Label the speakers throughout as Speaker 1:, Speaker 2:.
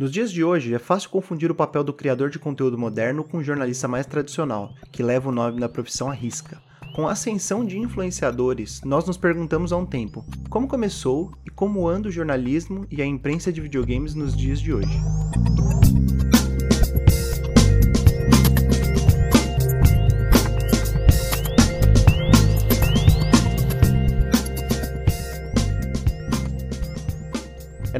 Speaker 1: Nos dias de hoje, é fácil confundir o papel do criador de conteúdo moderno com o jornalista mais tradicional, que leva o nome da profissão à risca. Com a ascensão de influenciadores, nós nos perguntamos há um tempo como começou e como anda o jornalismo e a imprensa de videogames nos dias de hoje.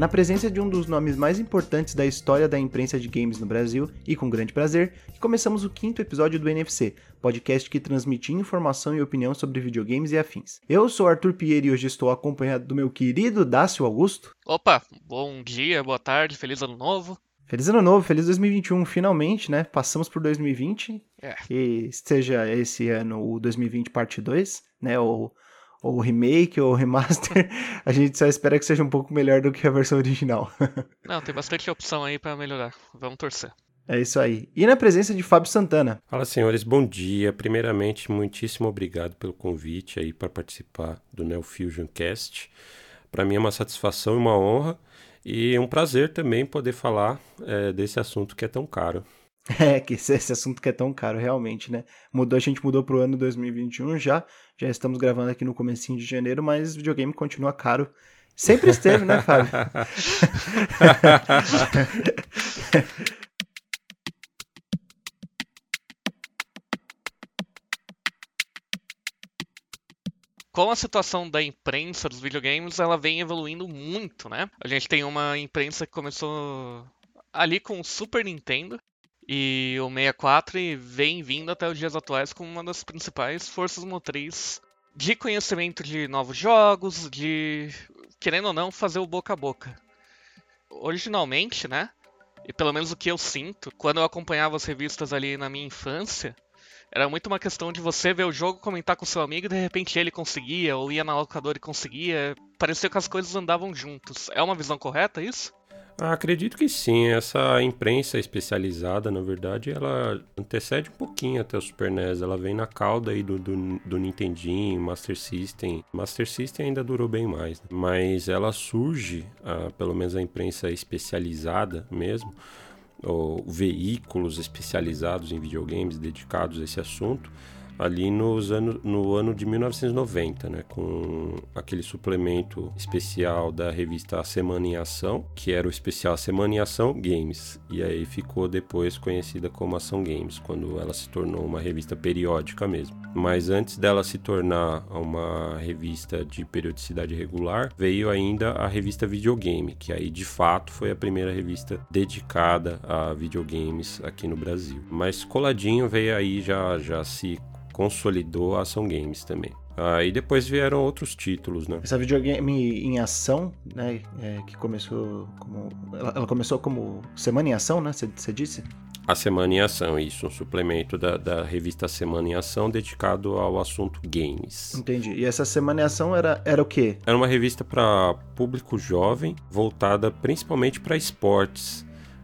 Speaker 1: Na presença de um dos nomes mais importantes da história da imprensa de games no Brasil, e com grande prazer, que começamos o quinto episódio do NFC, podcast que transmite informação e opinião sobre videogames e afins. Eu sou Arthur Pierre e hoje estou acompanhado do meu querido Dácio Augusto.
Speaker 2: Opa, bom dia, boa tarde, feliz ano novo.
Speaker 1: Feliz ano novo, feliz 2021, finalmente, né? Passamos por 2020. É. Que esteja esse ano o 2020 parte 2, né? Ou ou remake ou remaster, a gente só espera que seja um pouco melhor do que a versão original.
Speaker 2: Não, tem bastante opção aí para melhorar. Vamos torcer.
Speaker 1: É isso aí. E na presença de Fábio Santana.
Speaker 3: Fala, senhores, bom dia. Primeiramente, muitíssimo obrigado pelo convite aí para participar do Neo Fusion Cast. Para mim é uma satisfação e uma honra e um prazer também poder falar é, desse assunto que é tão caro.
Speaker 1: É, que esse, esse, assunto que é tão caro, realmente, né? Mudou, a gente mudou pro ano 2021 já, já estamos gravando aqui no comecinho de janeiro, mas videogame continua caro. Sempre esteve, né, Fábio?
Speaker 2: com a situação da imprensa dos videogames, ela vem evoluindo muito, né? A gente tem uma imprensa que começou ali com o Super Nintendo, e o 64 vem vindo até os dias atuais como uma das principais forças motrizes de conhecimento de novos jogos, de, querendo ou não, fazer o boca a boca. Originalmente, né? E pelo menos o que eu sinto, quando eu acompanhava as revistas ali na minha infância, era muito uma questão de você ver o jogo, comentar com seu amigo e de repente ele conseguia, ou ia na locadora e conseguia. Parecia que as coisas andavam juntos. É uma visão correta isso?
Speaker 3: Acredito que sim. Essa imprensa especializada, na verdade, ela antecede um pouquinho até o Super NES. Ela vem na cauda aí do, do, do Nintendinho, Master System. Master System ainda durou bem mais, né? mas ela surge, ah, pelo menos a imprensa especializada mesmo, ou veículos especializados em videogames dedicados a esse assunto, ali nos ano, no ano de 1990, né, com aquele suplemento especial da revista Semana em Ação, que era o especial Semana em Ação Games, e aí ficou depois conhecida como Ação Games, quando ela se tornou uma revista periódica mesmo. Mas antes dela se tornar uma revista de periodicidade regular, veio ainda a revista Videogame, que aí de fato foi a primeira revista dedicada a videogames aqui no Brasil. Mas coladinho veio aí já já se consolidou a Ação Games também. Aí ah, depois vieram outros títulos, né?
Speaker 1: Essa videogame em ação, né? É, que começou como. Ela, ela, começou como Semana em Ação, né? Você disse?
Speaker 3: A Semana em Ação, isso, um suplemento da, da revista Semana em Ação dedicado ao assunto games.
Speaker 1: Entendi. E essa Semana em Ação era, era o quê?
Speaker 3: Era uma revista para público jovem, voltada principalmente para esportes.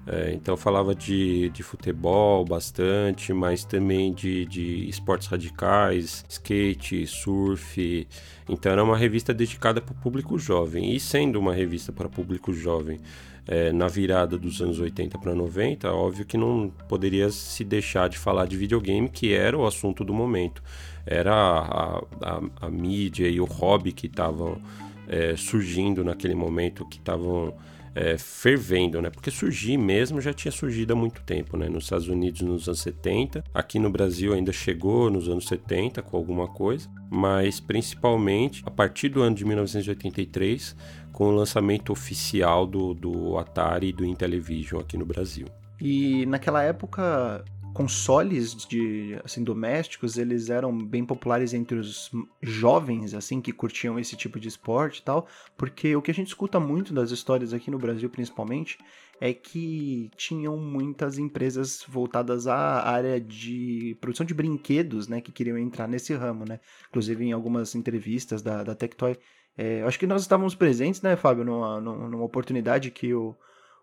Speaker 3: É, então falava de, de futebol bastante, mas também de, de esportes radicais, skate, surf. Então era uma revista dedicada para o público jovem. E sendo uma revista para público jovem é, na virada dos anos 80 para 90, óbvio que não poderia se deixar de falar de videogame, que era o assunto do momento. Era a, a, a mídia e o hobby que estavam é, surgindo naquele momento, que estavam é, fervendo, né? Porque surgir mesmo já tinha surgido há muito tempo, né? Nos Estados Unidos nos anos 70, aqui no Brasil ainda chegou nos anos 70 com alguma coisa, mas principalmente a partir do ano de 1983 com o lançamento oficial do, do Atari e do Intellivision aqui no Brasil.
Speaker 1: E naquela época consoles de assim domésticos eles eram bem populares entre os jovens assim que curtiam esse tipo de esporte e tal porque o que a gente escuta muito das histórias aqui no Brasil principalmente é que tinham muitas empresas voltadas à área de produção de brinquedos né que queriam entrar nesse ramo né. Inclusive em algumas entrevistas da, da Tectoy é, acho que nós estávamos presentes né Fábio numa, numa oportunidade que o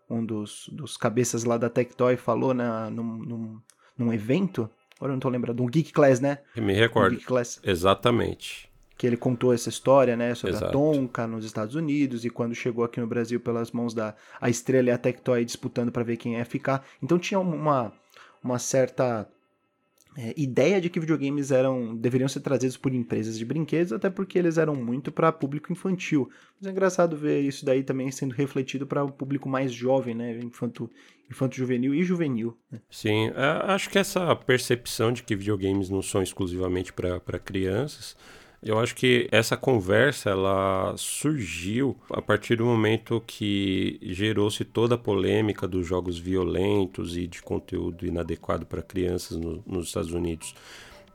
Speaker 1: um dos, dos cabeças lá da Tectoy falou na, num, num, num evento. Agora eu não tô lembrando. Um Geek Class, né?
Speaker 3: Me recordo. Um
Speaker 1: Geek Class.
Speaker 3: Exatamente.
Speaker 1: que ele contou essa história, né, sobre
Speaker 3: Exato.
Speaker 1: a Tonka nos Estados Unidos e quando chegou aqui no Brasil pelas mãos da a Estrela e a Tectoy disputando para ver quem ia ficar. Então tinha uma, uma certa é, ideia de que videogames eram deveriam ser trazidos por empresas de brinquedos, até porque eles eram muito para público infantil. Mas é engraçado ver isso daí também sendo refletido para o público mais jovem, né, infanto, infanto juvenil e juvenil. Né?
Speaker 3: Sim, é, acho que essa percepção de que videogames não são exclusivamente para crianças eu acho que essa conversa ela surgiu a partir do momento que gerou-se toda a polêmica dos jogos violentos e de conteúdo inadequado para crianças no, nos Estados Unidos,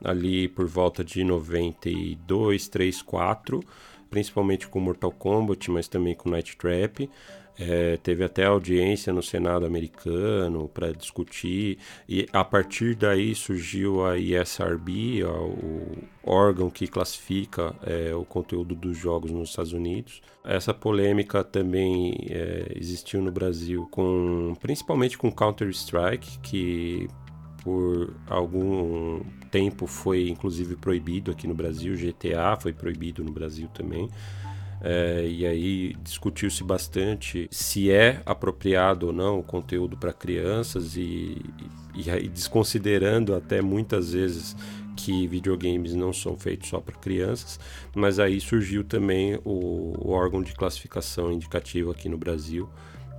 Speaker 3: ali por volta de 92, 3, 4, principalmente com Mortal Kombat, mas também com Night Trap. É, teve até audiência no Senado americano para discutir, e a partir daí surgiu a ESRB, o órgão que classifica é, o conteúdo dos jogos nos Estados Unidos. Essa polêmica também é, existiu no Brasil, com, principalmente com Counter-Strike, que por algum tempo foi inclusive proibido aqui no Brasil, GTA foi proibido no Brasil também. É, e aí discutiu-se bastante se é apropriado ou não o conteúdo para crianças e, e, desconsiderando até muitas vezes que videogames não são feitos só para crianças, mas aí surgiu também o, o, órgão de classificação indicativo aqui no Brasil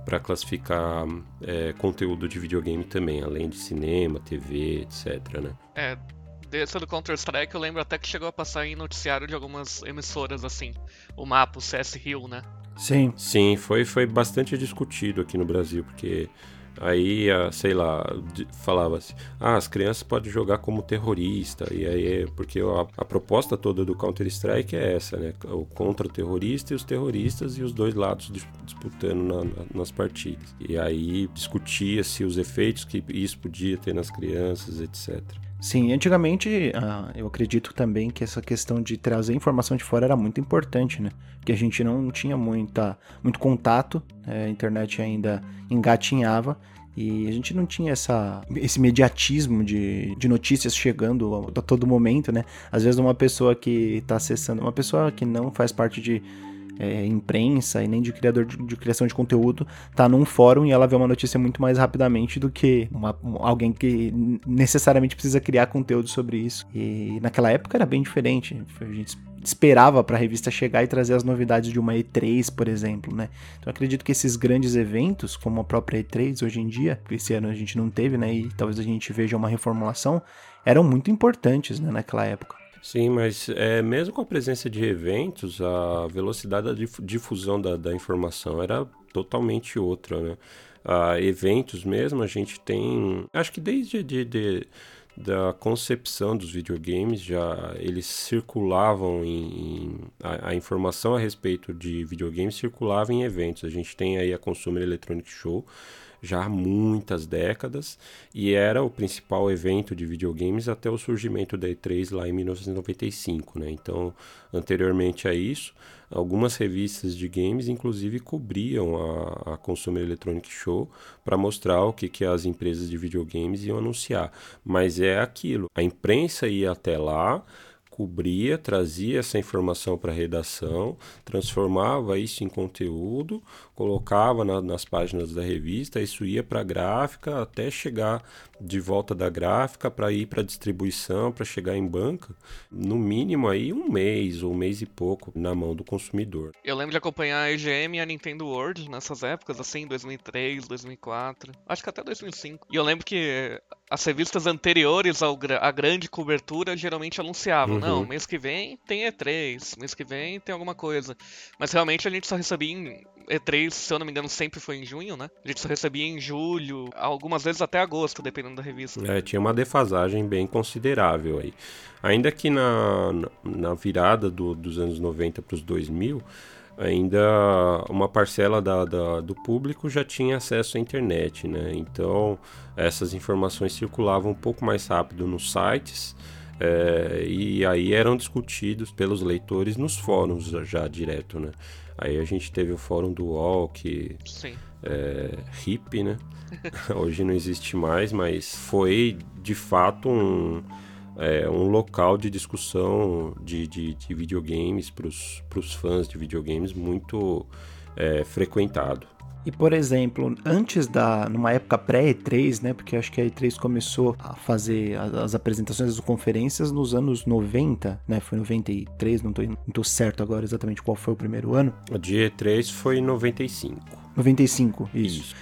Speaker 3: para classificar é, conteúdo de videogame também, além de cinema, TV, etc. Né?
Speaker 2: É, dessa do Counter-Strike, eu lembro até que chegou a passar em noticiário de algumas emissoras, assim, o mapa, o CS Rio, né?
Speaker 1: Sim.
Speaker 3: Sim, foi, foi bastante discutido aqui no Brasil, porque aí, sei lá, falava-se, ah, as crianças podem jogar como terrorista, e aí, porque a, a proposta toda do Counter-Strike é essa, né? O contra-terrorista e os terroristas e os dois lados disputando na, na, nas partidas. E aí discutia-se os efeitos que isso podia ter nas crianças, etc.
Speaker 1: Sim, antigamente uh, eu acredito também que essa questão de trazer informação de fora era muito importante, né? Porque a gente não tinha muita, muito contato, né? a internet ainda engatinhava e a gente não tinha essa, esse mediatismo de, de notícias chegando a, a todo momento, né? Às vezes uma pessoa que está acessando, uma pessoa que não faz parte de é, imprensa e nem de criador de, de, criação de conteúdo tá num fórum e ela vê uma notícia muito mais rapidamente do que uma, alguém que necessariamente precisa criar conteúdo sobre isso. E naquela época era bem diferente. A gente esperava para a revista chegar e trazer as novidades de uma E3, por exemplo, né? Então acredito que esses grandes eventos, como a própria E3 hoje em dia, que esse ano a gente não teve, né? E talvez a gente veja uma reformulação, eram muito importantes, né, naquela época.
Speaker 3: Sim, mas é, mesmo com a presença de eventos, a velocidade da difusão da, da informação era totalmente outra, né? A eventos mesmo, a gente tem. Acho que desde de, de, da concepção dos videogames já eles circulavam em, em a, a, informação a respeito de videogames circulava em eventos. A gente tem aí a Consumer Electronic Show já há muitas décadas e era o principal evento de videogames até o surgimento da E3 lá em 1995, né? Então, anteriormente a isso, algumas revistas de games inclusive cobriam a, a Consumer Electronic Show para mostrar o que, que as empresas de videogames iam anunciar. Mas é aquilo, a imprensa ia até lá, cobria, trazia essa informação para a redação, transformava isso em conteúdo, colocava na, nas páginas da revista, isso ia para a gráfica até chegar de volta da gráfica para ir para distribuição, para chegar em banca, no mínimo aí um mês ou um mês e pouco na mão do consumidor.
Speaker 2: Eu lembro de acompanhar a EGM e a Nintendo World nessas épocas, assim, 2003, 2004, acho que até 2005. E eu lembro que as revistas anteriores ao, à grande cobertura geralmente anunciavam, uhum. não, mês que vem tem E3, mês que vem tem alguma coisa. Mas realmente a gente só recebia em E3, se eu não me engano, sempre foi em junho, né? A gente só recebia em julho, algumas vezes até agosto, dependendo da revista.
Speaker 3: É, tinha uma defasagem bem considerável aí. Ainda que na, na virada do, dos anos 90 para os 2000, ainda uma parcela da, da, do público já tinha acesso à internet, né? Então essas informações circulavam um pouco mais rápido nos sites é, e aí eram discutidos pelos leitores nos fóruns já, direto, né? Aí a gente teve o fórum do UOL, que é hip, né? Hoje não existe mais, mas foi de fato um é, um local de discussão de, de, de videogames para os fãs de videogames muito é, frequentado.
Speaker 1: E, por exemplo, antes da. numa época pré-E3, né? Porque acho que a E3 começou a fazer as, as apresentações das conferências nos anos 90, né? Foi 93, não tô, não tô certo agora exatamente qual foi o primeiro ano.
Speaker 3: A de E3 foi 95.
Speaker 1: 95, isso. isso.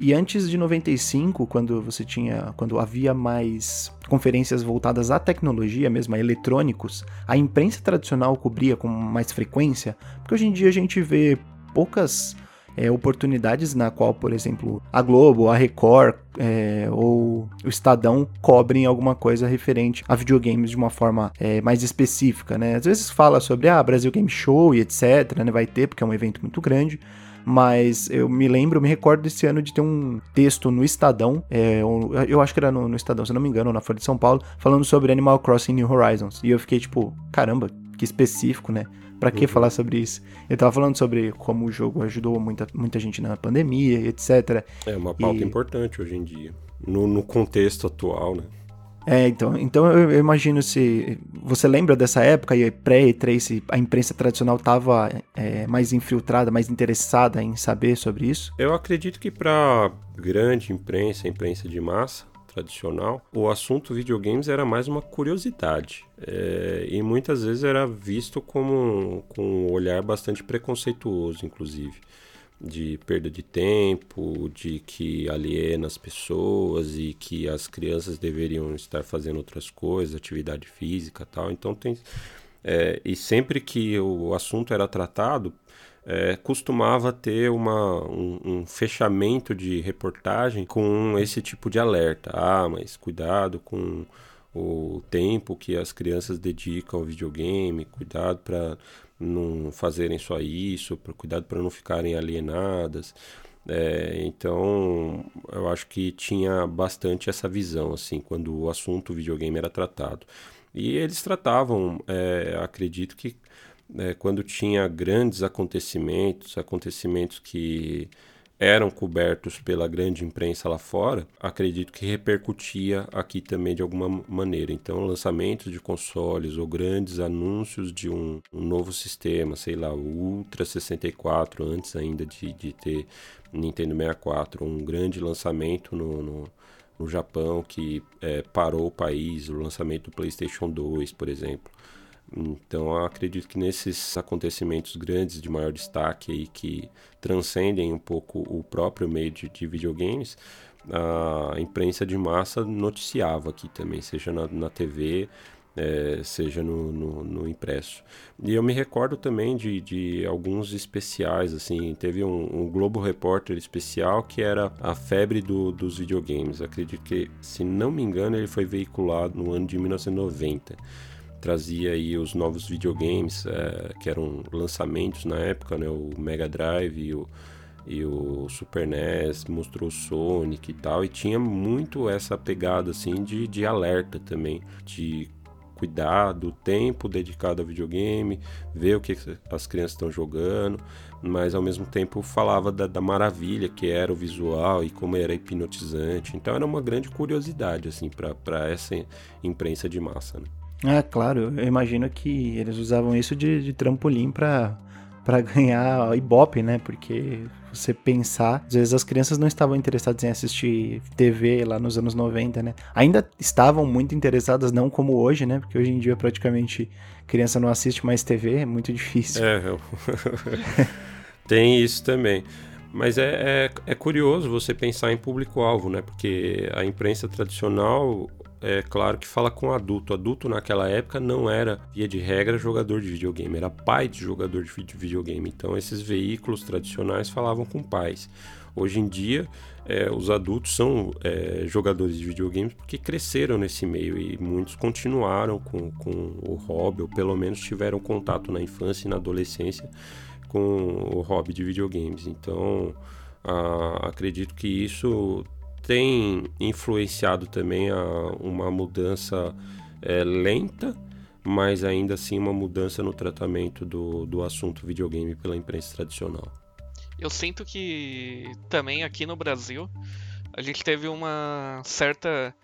Speaker 1: E antes de 95, quando você tinha, quando havia mais conferências voltadas à tecnologia mesmo, a eletrônicos, a imprensa tradicional cobria com mais frequência, porque hoje em dia a gente vê poucas é, oportunidades na qual, por exemplo, a Globo, a Record é, ou o Estadão cobrem alguma coisa referente a videogames de uma forma é, mais específica, né? Às vezes fala sobre ah, Brasil Game Show e etc, né? Vai ter, porque é um evento muito grande, mas eu me lembro, me recordo desse ano de ter um texto no Estadão, é, eu acho que era no, no, Estadão, se não me engano, na Folha de São Paulo, falando sobre Animal Crossing New Horizons. E eu fiquei tipo, caramba, que específico, né? Pra que uhum. falar sobre isso? Ele tava falando sobre como o jogo ajudou muita, muita gente na pandemia, etc.
Speaker 3: É uma pauta e... importante hoje em dia. No, no contexto atual, né?
Speaker 1: É, então, então eu, eu, imagino se. Você lembra dessa época e pré-E3, a imprensa tradicional estava é, mais infiltrada, mais interessada em saber sobre isso?
Speaker 3: Eu acredito que para grande imprensa, imprensa de massa, tradicional, o assunto videogames era mais uma curiosidade. É, e muitas vezes era visto como com um olhar bastante preconceituoso, inclusive. De perda de tempo, de que aliena as pessoas e que as crianças deveriam estar fazendo outras coisas, atividade física tal. Então tem. É, e sempre que o assunto era tratado, é, costumava ter uma, um, um, fechamento de reportagem com esse tipo de alerta. Ah, mas cuidado com o tempo que as crianças dedicam ao videogame, cuidado para não fazerem só isso, pra, cuidado para não ficarem alienadas. É, então, eu acho que tinha bastante essa visão, assim, quando o assunto videogame era tratado. E eles tratavam, é, acredito que né, quando tinha grandes acontecimentos, acontecimentos que eram cobertos pela grande imprensa lá fora, acredito que repercutia aqui também de alguma maneira. Então, lançamentos de consoles ou grandes anúncios de um, um novo sistema, sei lá, o Ultra 64, antes ainda de, de ter Nintendo 64, um grande lançamento no, no, no Japão que é, parou o país, o lançamento do PlayStation 2, por exemplo. Então acredito que nesses acontecimentos grandes de maior destaque aí que transcendem um pouco o próprio meio de, de videogames, a imprensa de massa noticiava aqui também, seja na, na TV, é, seja no, no, no, impresso. E eu me recordo também de, de alguns especiais, assim, teve um, um, Globo Repórter especial que era a febre do, dos videogames. Acredito que, se não me engano, ele foi veiculado no ano de 1990 trazia aí os novos videogames é, que eram lançamentos na época, né? O Mega Drive e o, e o Super NES, mostrou Sonic e tal, e tinha muito essa pegada assim de, de alerta também, de cuidar do tempo dedicado ao videogame, ver o que as crianças estão jogando, mas ao mesmo tempo falava da, da, maravilha que era o visual e como era hipnotizante. Então era uma grande curiosidade assim para essa imprensa de massa. Né?
Speaker 1: É, claro, eu imagino que eles usavam isso de, de trampolim para para ganhar Ibope, né? Porque você pensar, às vezes as crianças não estavam interessadas em assistir TV lá nos anos 90, né? Ainda estavam muito interessadas, não como hoje, né? Porque hoje em dia praticamente criança não assiste mais TV, é muito difícil.
Speaker 3: É, tem isso também. Mas é, é, é, curioso você pensar em público-alvo, né? Porque a imprensa tradicional é claro que fala com adulto. Adulto naquela época não era, via de regra, jogador de videogame, era pai de jogador de videogame. Então esses veículos tradicionais falavam com pais. Hoje em dia, é, os adultos são é, jogadores de videogames porque cresceram nesse meio e muitos continuaram com, com o hobby, ou pelo menos tiveram contato na infância e na adolescência com o hobby de videogames. Então, a, acredito que isso tem influenciado também a uma mudança é, lenta, mas ainda assim uma mudança no tratamento do, do assunto videogame pela imprensa tradicional.
Speaker 2: Eu sinto que também aqui no Brasil a gente teve uma certa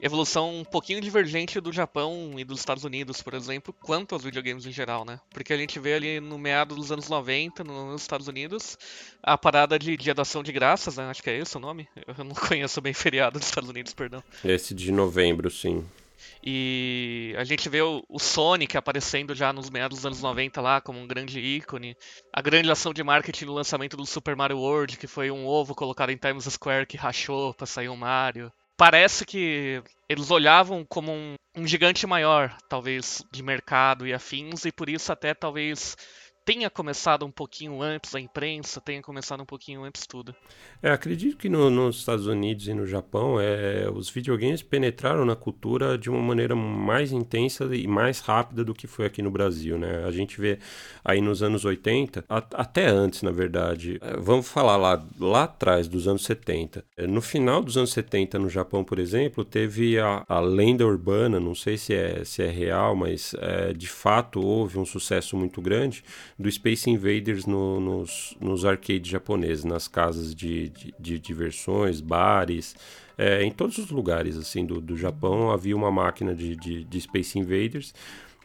Speaker 2: evolução um pouquinho divergente do Japão e dos Estados Unidos, por exemplo, quanto aos videogames em geral, né? Porque a gente vê ali no meado dos anos 90, nos Estados Unidos, a parada de dia da ação de graças, né? Acho que é esse o nome. Eu não conheço bem feriado dos Estados Unidos, perdão.
Speaker 3: Esse de novembro, sim.
Speaker 2: E a gente vê o, o, Sonic aparecendo já nos meados dos anos 90 lá como um grande ícone. A grande ação de marketing no lançamento do Super Mario World, que foi um ovo colocado em Times Square que rachou pra sair um Mario. Parece que eles olhavam como um, um gigante maior, talvez, de mercado e afins, e por isso até talvez tenha começado um pouquinho antes a imprensa, tenha começado um pouquinho antes tudo.
Speaker 3: É, acredito que no, nos Estados Unidos e no Japão, é, os videogames penetraram na cultura de uma maneira mais intensa e mais rápida do que foi aqui no Brasil, né? A gente vê aí nos anos 80, a, até antes, na verdade, é, vamos falar lá, lá atrás, dos anos 70. É, no final dos anos 70, no Japão, por exemplo, teve a, a lenda urbana, não sei se é, se é real, mas é, de fato houve um sucesso muito grande do Space Invaders no, nos, nos arcades japoneses, nas casas de, de, de diversões, bares, é, em todos os lugares assim do, do Japão havia uma máquina de, de, de Space Invaders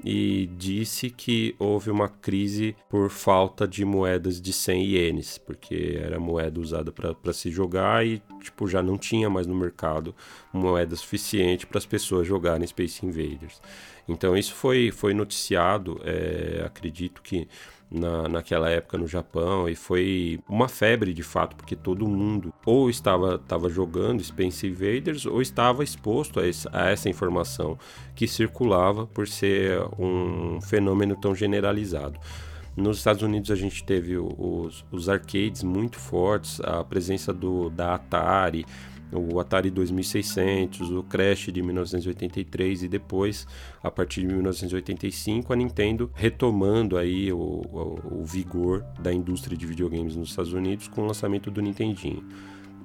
Speaker 3: e disse que houve uma crise por falta de moedas de 100 ienes, porque era moeda usada para se jogar e tipo já não tinha mais no mercado moeda suficiente para as pessoas jogarem Space Invaders. Então isso foi, foi noticiado, é, acredito que na, naquela época no Japão e foi uma febre de fato, porque todo mundo ou estava, estava jogando Space Invaders ou estava exposto a, esse, a essa informação que circulava por ser um fenômeno tão generalizado. Nos Estados Unidos a gente teve os, os arcades muito fortes, a presença do, da Atari, o Atari 2600, o Crash de 1983 e depois, a partir de 1985, a Nintendo retomando aí o, o, o vigor da indústria de videogames nos Estados Unidos com o lançamento do Nintendinho,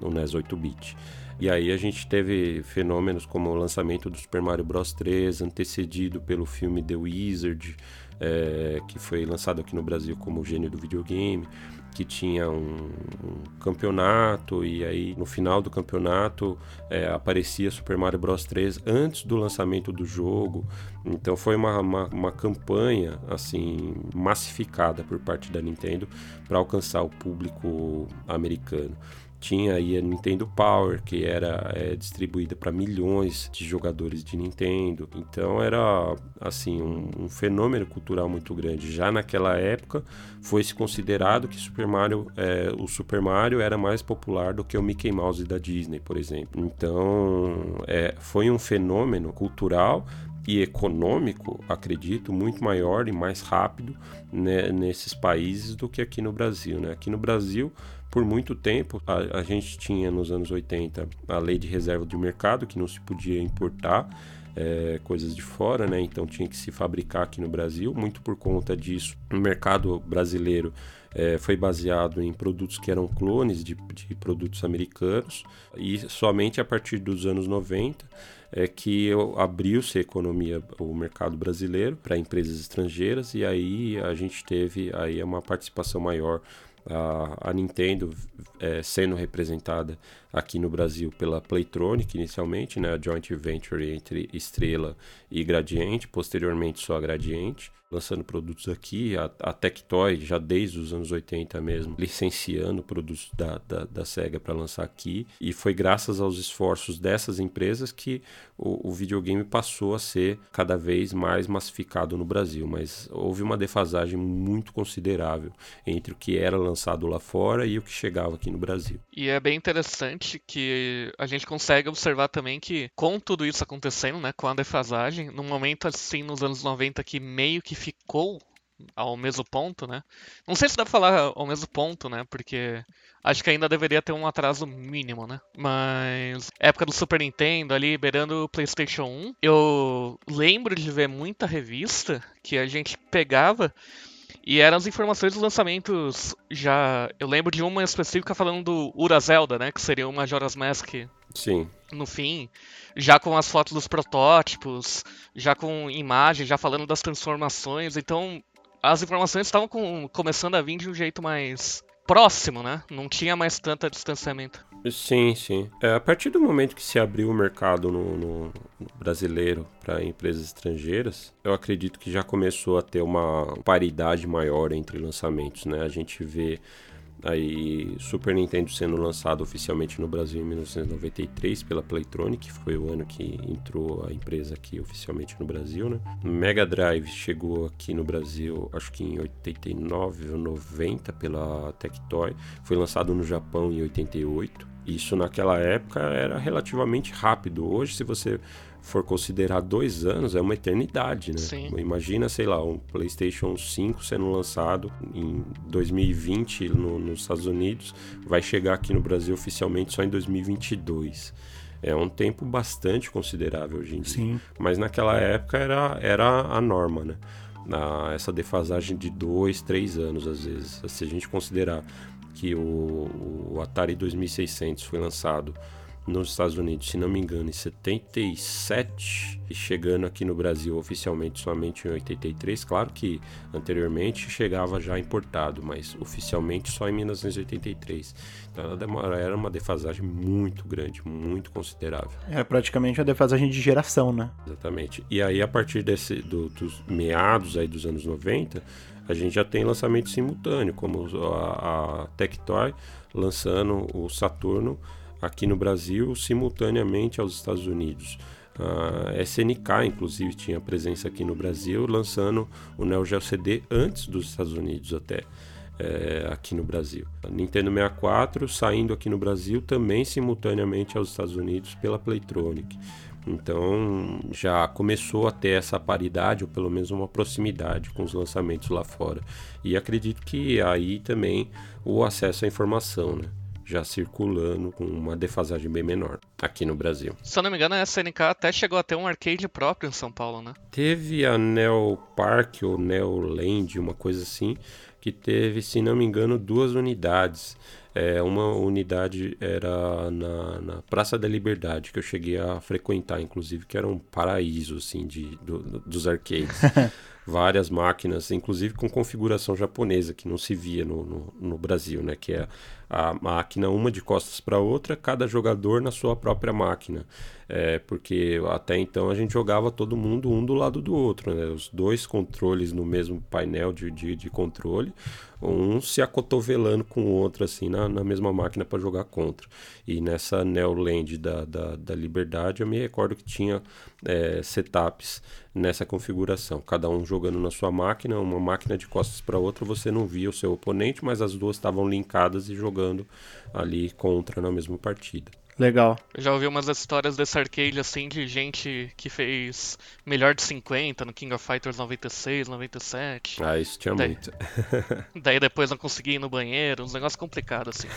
Speaker 3: o NES 8-bit. E aí a gente teve fenômenos como o lançamento do Super Mario Bros 3, antecedido pelo filme The Wizard, é, que foi lançado aqui no Brasil como o gênio do videogame que tinha um, um, campeonato e aí no final do campeonato é, aparecia Super Mario Bros. 3 antes do lançamento do jogo. Então foi uma, uma, uma campanha assim massificada por parte da Nintendo para alcançar o público americano tinha aí a Nintendo Power, que era é, distribuída para milhões de jogadores de Nintendo. Então era assim um, um, fenômeno cultural muito grande. Já naquela época foi se considerado que Super Mario, é, o Super Mario era mais popular do que o Mickey Mouse da Disney, por exemplo. Então é, foi um fenômeno cultural e econômico, acredito, muito maior e mais rápido né, nesses países do que aqui no Brasil. Né? Aqui no Brasil, por muito tempo, a, a, gente tinha nos anos 80 a lei de reserva de mercado, que não se podia importar é, coisas de fora, né? então tinha que se fabricar aqui no Brasil. Muito por conta disso, o mercado brasileiro é, foi baseado em produtos que eram clones de, de produtos americanos, e somente a partir dos anos 90 é que abriu-se a economia, o mercado brasileiro para empresas estrangeiras e aí a gente teve aí uma participação maior. A, a Nintendo é, sendo representada aqui no Brasil pela Playtronic inicialmente, né, a joint venture entre Estrela e Gradiente, posteriormente só a Gradiente lançando produtos aqui, a, a Tectoy já desde os anos 80 mesmo, licenciando produtos da, da, da SEGA para lançar aqui. E foi graças aos esforços dessas empresas que o, o, videogame passou a ser cada vez mais massificado no Brasil. Mas houve uma defasagem muito considerável entre o que era lançado lá fora e o que chegava aqui no Brasil.
Speaker 2: E é bem interessante que a gente consegue observar também que, com tudo isso acontecendo, né, com a defasagem, no momento assim, nos anos 90, que meio que ficou ao mesmo ponto, né? Não sei se dá pra falar ao mesmo ponto, né? Porque acho que ainda deveria ter um atraso mínimo, né? Mas época do Super Nintendo ali, beirando o PlayStation 1, eu lembro de ver muita revista que a gente pegava e eram as informações dos lançamentos já. Eu lembro de uma específica falando do Ura Zelda, né? Que seria o Majora's Mask.
Speaker 3: Sim.
Speaker 2: No fim já com as fotos dos protótipos, já com imagens, já falando das transformações. Então, as informações estavam com, começando a vir de um jeito mais próximo, né? Não tinha mais tanto distanciamento.
Speaker 3: Sim, sim. É, a partir do momento que se abriu o mercado no, no, brasileiro para empresas estrangeiras, eu acredito que já começou a ter uma paridade maior entre lançamentos, né? A gente vê Aí, Super Nintendo sendo lançado oficialmente no Brasil em 1993 pela Playtronic, que foi o ano que entrou a empresa aqui oficialmente no Brasil, né? Mega Drive chegou aqui no Brasil, acho que em 89 ou 90 pela Tectoy, foi lançado no Japão em 88. Isso naquela época era relativamente rápido. Hoje, se você for considerar dois anos, é uma eternidade, né?
Speaker 2: Sim.
Speaker 3: Imagina, sei lá, um PlayStation 5 sendo lançado em 2020 no, nos Estados Unidos, vai chegar aqui no Brasil oficialmente só em 2022. É um tempo bastante considerável hoje em dia.
Speaker 1: Sim.
Speaker 3: Mas naquela época era, era a norma, né? Na, essa defasagem de dois, três anos, às vezes. Se a gente considerar que o, o Atari 2600 foi lançado nos Estados Unidos, se não me engano, em 77 e chegando aqui no Brasil oficialmente somente em 83. Claro que anteriormente chegava já importado, mas oficialmente só em 1983. Então era uma defasagem muito grande, muito considerável.
Speaker 1: Era praticamente uma defasagem de geração, né?
Speaker 3: Exatamente. E aí a partir desse, do, dos meados aí dos anos 90, a gente já tem lançamento simultâneo, como a, a Tectoy lançando o Saturno aqui no Brasil simultaneamente aos Estados Unidos. A SNK, inclusive, tinha presença aqui no Brasil, lançando o Neo Geo CD antes dos Estados Unidos até. É, aqui no Brasil. A Nintendo 64 saindo aqui no Brasil também simultaneamente aos Estados Unidos pela Playtronic. Então já começou a ter essa paridade, ou pelo menos uma proximidade com os lançamentos lá fora. E acredito que aí também o acesso à informação, né? Já circulando com uma defasagem bem menor aqui no Brasil.
Speaker 2: Se eu não me engano, a SNK até chegou a ter um arcade próprio em São Paulo, né?
Speaker 3: Teve a Neo Park ou Neo Land, uma coisa assim, que teve, se não me engano, duas unidades. É, uma unidade era na, na, Praça da Liberdade, que eu cheguei a frequentar, inclusive, que era um paraíso assim, de, do, dos arcades. várias máquinas, inclusive com configuração japonesa, que não se via no, no, no Brasil, né? Que é a máquina uma de costas para outra, cada jogador na sua própria máquina. É, porque até então a gente jogava todo mundo um do lado do outro, né? Os dois controles no mesmo painel de, de, de controle, um se acotovelando com o outro assim na, na mesma máquina para jogar contra. E nessa Neoland da, da, da Liberdade eu me recordo que tinha é, setups nessa configuração, cada um jogando na sua máquina, uma máquina de costas para outra, você não via o seu oponente, mas as duas estavam linkadas e jogando ali contra na mesma partida.
Speaker 1: Legal.
Speaker 2: Eu já ouvi umas histórias desse arcade assim de gente que fez melhor de 50 no King of Fighters 96, 97.
Speaker 3: Ah, isso tinha
Speaker 2: daí,
Speaker 3: muito.
Speaker 2: daí depois não conseguia ir no banheiro, uns negócios complicados assim.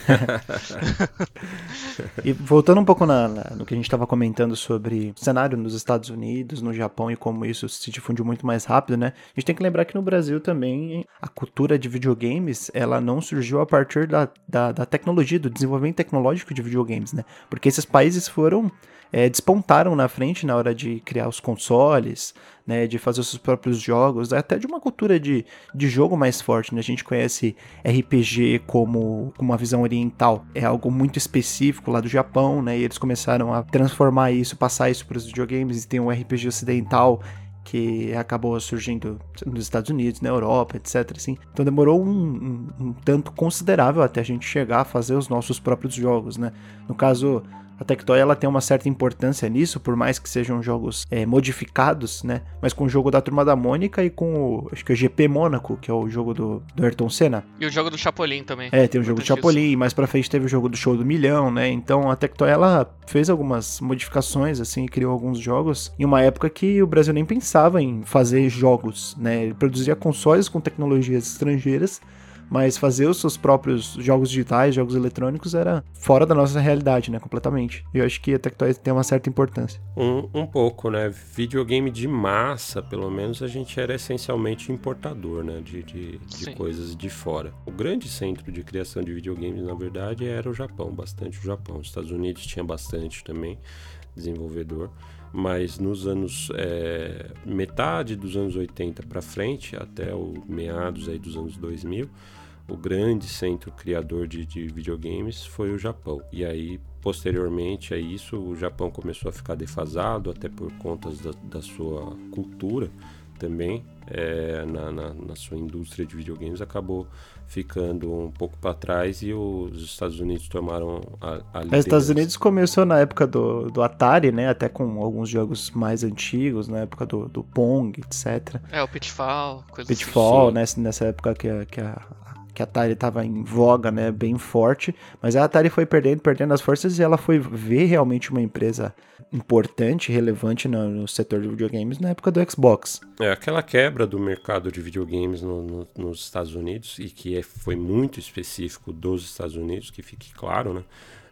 Speaker 1: e voltando um pouco na, na, no que a gente estava comentando sobre o cenário nos Estados Unidos, no Japão e como isso se difundiu muito mais rápido, né? A gente tem que lembrar que no Brasil também a cultura de videogames ela não surgiu a partir da, da, da tecnologia, do desenvolvimento tecnológico de videogames, né? Porque esses países foram é, despontaram na frente na hora de criar os consoles, né, de fazer os seus próprios jogos, até de uma cultura de, de jogo mais forte. Né? A gente conhece RPG como, como uma visão oriental, é algo muito específico lá do Japão, né, e eles começaram a transformar isso, passar isso para os videogames, e tem um RPG ocidental que acabou surgindo nos Estados Unidos, na Europa, etc. Assim. Então demorou um, um, um, tanto considerável até a gente chegar a fazer os nossos próprios jogos, né? No caso, a Tectoy ela tem uma certa importância nisso, por mais que sejam jogos é, modificados, né? Mas com o jogo da Turma da Mônica e com o, acho que é o GP Mônaco, que é o jogo do, do Ayrton Senna.
Speaker 2: E o jogo do Chapolin também.
Speaker 1: É, tem o jogo do Chapolin, mais pra frente teve o jogo do Show do Milhão, né? Então a Tectoy ela fez algumas modificações, assim, e criou alguns jogos em uma época que o Brasil nem pensava em fazer jogos, né? Ele produzia consoles com tecnologias estrangeiras mas fazer os seus próprios jogos digitais, jogos eletrônicos, era fora da nossa realidade, né? Completamente. E eu acho que a Tectoy tem uma certa importância.
Speaker 3: Um, um pouco, né? Videogame de massa, pelo menos, a gente era essencialmente importador, né? De, de, de coisas de fora. O grande centro de criação de videogames, na verdade, era o Japão, bastante o Japão. Os Estados Unidos tinha bastante também desenvolvedor mas nos anos é, metade dos anos 80 para frente até o meados aí dos anos 2000 o grande centro criador de, de videogames foi o Japão. E aí, posteriormente a isso, o Japão começou a ficar defasado, até por contas da, da sua cultura também, é, na, na, na, sua indústria de videogames, acabou ficando um pouco para trás e os Estados Unidos tomaram a, a liderança.
Speaker 1: Os Estados Unidos começou na época do, do Atari, né? Até com alguns jogos mais antigos, na época do, do Pong, etc.
Speaker 2: É, o Pitfall, coisa
Speaker 1: Pitfall, assim. né? Nessa época que, que a, que a Atari estava em voga, né, bem forte, mas a Atari foi perdendo, perdendo as forças e ela foi ver realmente uma empresa importante, relevante no, no setor de videogames na época do Xbox.
Speaker 3: É, aquela quebra do mercado de videogames no, no, nos Estados Unidos, e que é, foi muito específico dos Estados Unidos, que fique claro, né?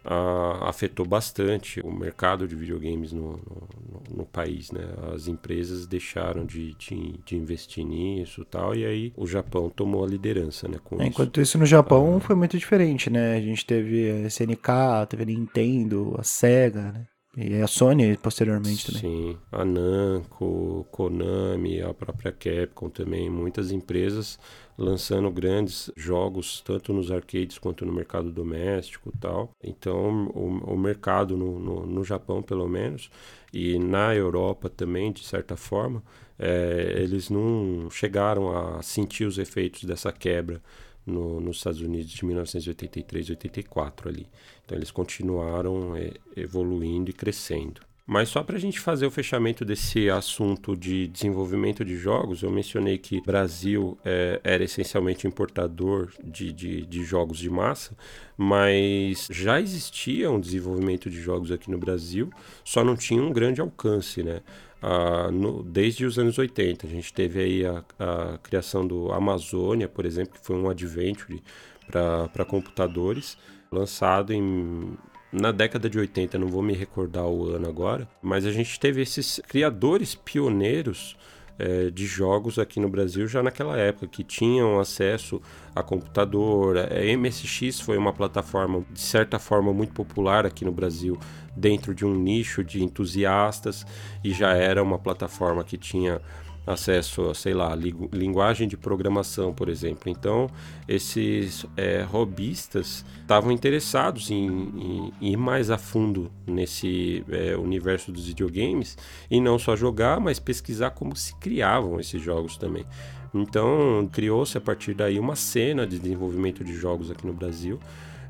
Speaker 3: Uh, afetou bastante o mercado de videogames no, no, no, país, né? As empresas deixaram de, de, de, investir nisso e tal, e aí o Japão tomou a liderança, né?
Speaker 1: É, enquanto isso no Japão uh, foi muito diferente, né? A gente teve a SNK, teve a Nintendo, a Sega, né? E a Sony posteriormente também.
Speaker 3: Sim, a Namco, Konami, a própria Capcom também, muitas empresas lançando grandes jogos tanto nos arcades quanto no mercado doméstico tal. Então o, o mercado no, no, no, Japão pelo menos e na Europa também de certa forma é, eles não chegaram a sentir os efeitos dessa quebra no, nos Estados Unidos de 1983 e 84 ali. Então eles continuaram é, evoluindo e crescendo. Mas só para a gente fazer o fechamento desse assunto de desenvolvimento de jogos, eu mencionei que Brasil é, era essencialmente importador de, de, de, jogos de massa, mas já existia um desenvolvimento de jogos aqui no Brasil, só não tinha um grande alcance, né? Ah, no, desde os anos 80. A gente teve aí a, a criação do Amazônia, por exemplo, que foi um adventure para computadores, lançado em na década de 80, não vou me recordar o ano agora, mas a gente teve esses criadores pioneiros é, de jogos aqui no Brasil já naquela época, que tinham acesso a computador. A MSX foi uma plataforma, de certa forma, muito popular aqui no Brasil, dentro de um nicho de entusiastas, e já era uma plataforma que tinha acesso a, sei lá, linguagem de programação, por exemplo. Então, esses é, robistas estavam interessados em, em, ir mais a fundo nesse é, universo dos videogames e não só jogar, mas pesquisar como se criavam esses jogos também. Então, criou-se a partir daí uma cena de desenvolvimento de jogos aqui no Brasil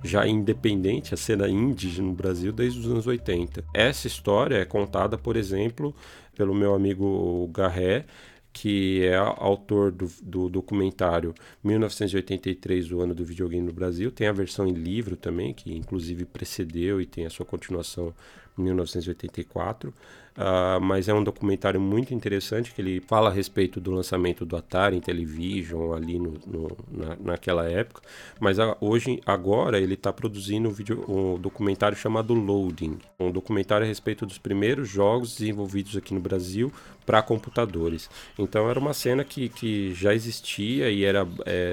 Speaker 3: já independente, a cena indie no Brasil desde os anos 80. Essa história é contada, por exemplo, pelo meu amigo Garré, que é autor do, do, documentário 1983, o ano do videogame no Brasil. Tem a versão em livro também, que inclusive precedeu e tem a sua continuação 1984. Uh, mas é um documentário muito interessante que ele fala a respeito do lançamento do Atari em Television ali no, no na, naquela época. Mas a, hoje, agora, ele está produzindo um, vídeo, um documentário chamado Loading, um documentário a respeito dos primeiros jogos desenvolvidos aqui no Brasil para computadores. Então era uma cena que, que já existia e era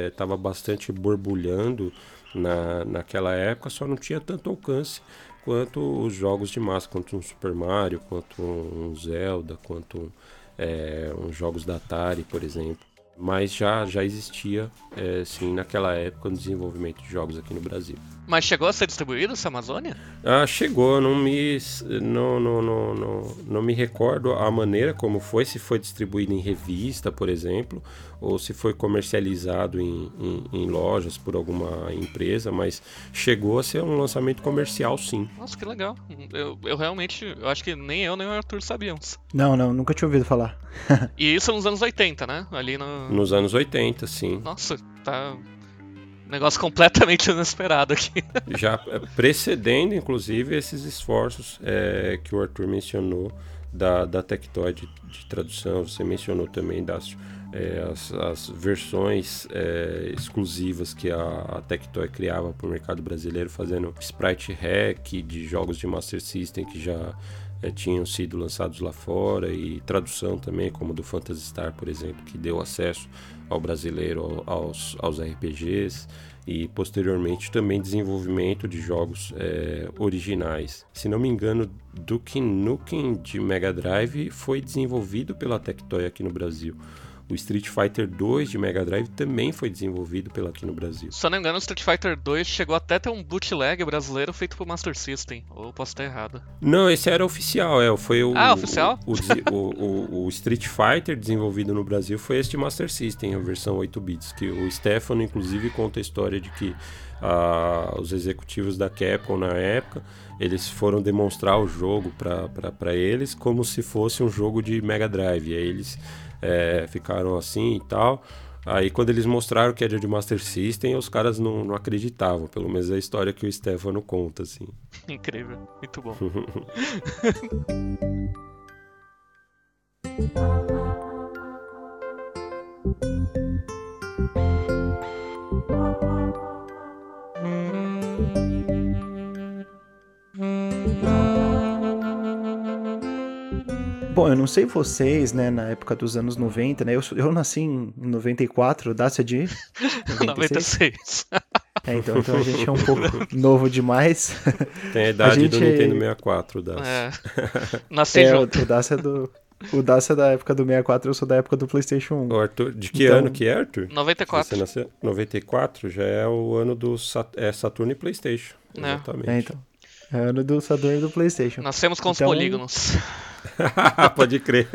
Speaker 3: estava é, bastante borbulhando na, naquela época, só não tinha tanto alcance quanto os jogos de massa, quanto um Super Mario, quanto um Zelda, quanto é, uns jogos da Atari, por exemplo. Mas já, já existia, é, sim, naquela época, o desenvolvimento de jogos aqui no Brasil.
Speaker 2: Mas chegou a ser distribuído essa Amazônia?
Speaker 3: Ah, chegou, não me, não, não, não, não, não me recordo a maneira como foi, se foi distribuído em revista, por exemplo, ou se foi comercializado em, em, em, lojas por alguma empresa, mas chegou a ser um lançamento comercial, sim.
Speaker 2: Nossa, que legal. Eu, eu realmente, eu acho que nem eu nem o Arthur sabíamos.
Speaker 1: Não, não, nunca tinha ouvido falar.
Speaker 2: e isso nos anos 80, né? Ali no...
Speaker 3: Nos anos 80, sim.
Speaker 2: Nossa, tá negócio completamente inesperado aqui.
Speaker 3: Já precedendo, inclusive, esses esforços é, que o Arthur mencionou da, da Tectoy de, de tradução, você mencionou também das é, as, as, versões é, exclusivas que a, a Tectoy criava para o mercado brasileiro, fazendo sprite hack de jogos de Master System que já é, tinham sido lançados lá fora e tradução também, como do Phantasy Star, por exemplo, que deu acesso ao brasileiro aos, aos RPGs e posteriormente também desenvolvimento de jogos é, originais. Se não me engano, Duke Nukem de Mega Drive foi desenvolvido pela Tectoy aqui no Brasil. O Street Fighter 2 de Mega Drive também foi desenvolvido pela aqui no Brasil.
Speaker 2: Se eu não me engano, o Street Fighter 2 chegou até a ter um bootleg brasileiro feito pro Master System. Ou posso estar errado.
Speaker 3: Não, esse era oficial, é. Foi o.
Speaker 2: Ah, oficial?
Speaker 3: O, o, o, Street Fighter desenvolvido no Brasil foi este Master System, a versão 8 bits. Que o Stefano, inclusive, conta a história de que uh, os executivos da Capcom na época eles foram demonstrar o jogo para eles como se fosse um jogo de Mega Drive. E aí eles é, ficaram assim e tal. Aí quando eles mostraram que era de Master System, os caras não, não acreditavam, pelo menos é a história que o Stefano conta, assim.
Speaker 2: Incrível, muito bom.
Speaker 1: Bom, eu não sei vocês, né, na época dos anos 90, né? Eu, eu nasci em 94, Dácia de
Speaker 2: 96.
Speaker 1: É, então, então, a gente é um pouco novo demais.
Speaker 3: Tem a idade a gente... do Nintendo 64, Dácia. É.
Speaker 2: Nasci
Speaker 1: é, junto. O Dácia é do... O Dácia é da época do 64, eu sou da época do PlayStation 1.
Speaker 3: O Arthur, de que então... ano que é, Arthur?
Speaker 2: 94.
Speaker 3: Você nasceu 94 já é o ano do Sat... é, Saturno e PlayStation. É. Exatamente.
Speaker 1: É, então. É ano do Saturno e do PlayStation.
Speaker 2: Nascemos com então... os polígonos.
Speaker 3: Pode crer.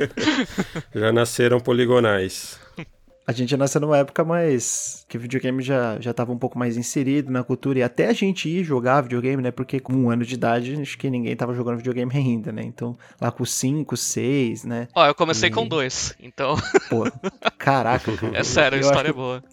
Speaker 3: já nasceram poligonais.
Speaker 1: A gente nasceu numa época mais. que o videogame já, já tava um pouco mais inserido na cultura. E até a gente ir jogar videogame, né? Porque com um ano de idade, acho que ninguém tava jogando videogame ainda, né? Então, lá com 5, 6, né?
Speaker 2: Ó, eu comecei e... com dois, então.
Speaker 1: Pô, caraca.
Speaker 2: É sério, a história é boa.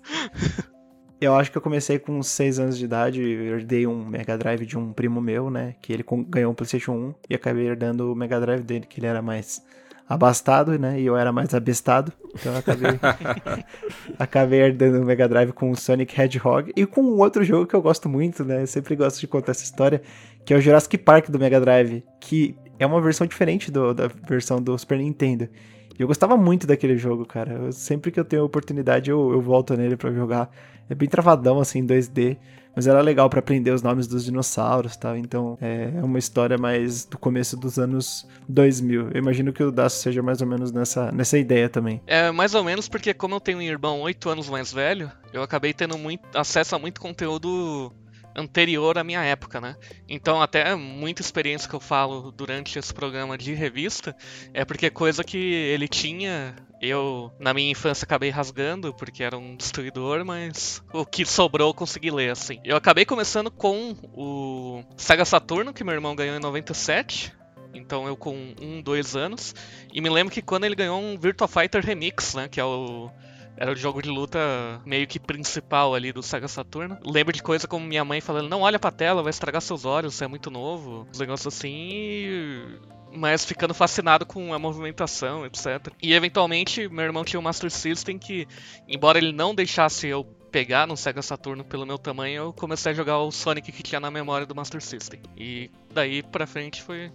Speaker 1: Eu acho que eu comecei com 6 anos de idade, eu herdei um Mega Drive de um primo meu, né? Que ele ganhou um PlayStation 1 e acabei herdando o Mega Drive dele, que ele era mais abastado, né? E eu era mais abestado. Então eu acabei, acabei herdando o Mega Drive com o Sonic Hedgehog e com um outro jogo que eu gosto muito, né? Eu sempre gosto de contar essa história, que é o Jurassic Park do Mega Drive, que é uma versão diferente do, da versão do Super Nintendo. E eu gostava muito daquele jogo, cara. Eu, sempre que eu tenho oportunidade, eu, eu volto nele para jogar. É bem travadão, assim, em 2D. Mas era legal para aprender os nomes dos dinossauros tal. Então é, é uma história mais do começo dos anos 2000. Eu imagino que o Daço seja mais ou menos nessa, nessa ideia também.
Speaker 2: É, mais ou menos porque, como eu tenho um irmão 8 anos mais velho, eu acabei tendo muito, acesso a muito conteúdo anterior à minha época, né? Então, até muita experiência que eu falo durante esse programa de revista é porque coisa que ele tinha, eu na minha infância acabei rasgando porque era um destruidor, mas o que sobrou eu consegui ler assim. Eu acabei começando com o Sega Saturno que meu irmão ganhou em 97. Então eu com um, dois anos. E me lembro que quando ele ganhou um Virtua Fighter Remix, né? Que é o era o jogo de luta meio que principal ali do Sega Saturno. Lembro de coisa como minha mãe falando: não olha pra tela, vai estragar seus olhos, você é muito novo. Os negócios assim. Mas ficando fascinado com a movimentação, etc. E eventualmente, meu irmão tinha um Master System que, embora ele não deixasse eu pegar no Sega Saturno pelo meu tamanho, eu comecei a jogar o Sonic que tinha na memória do Master System. E daí pra frente foi.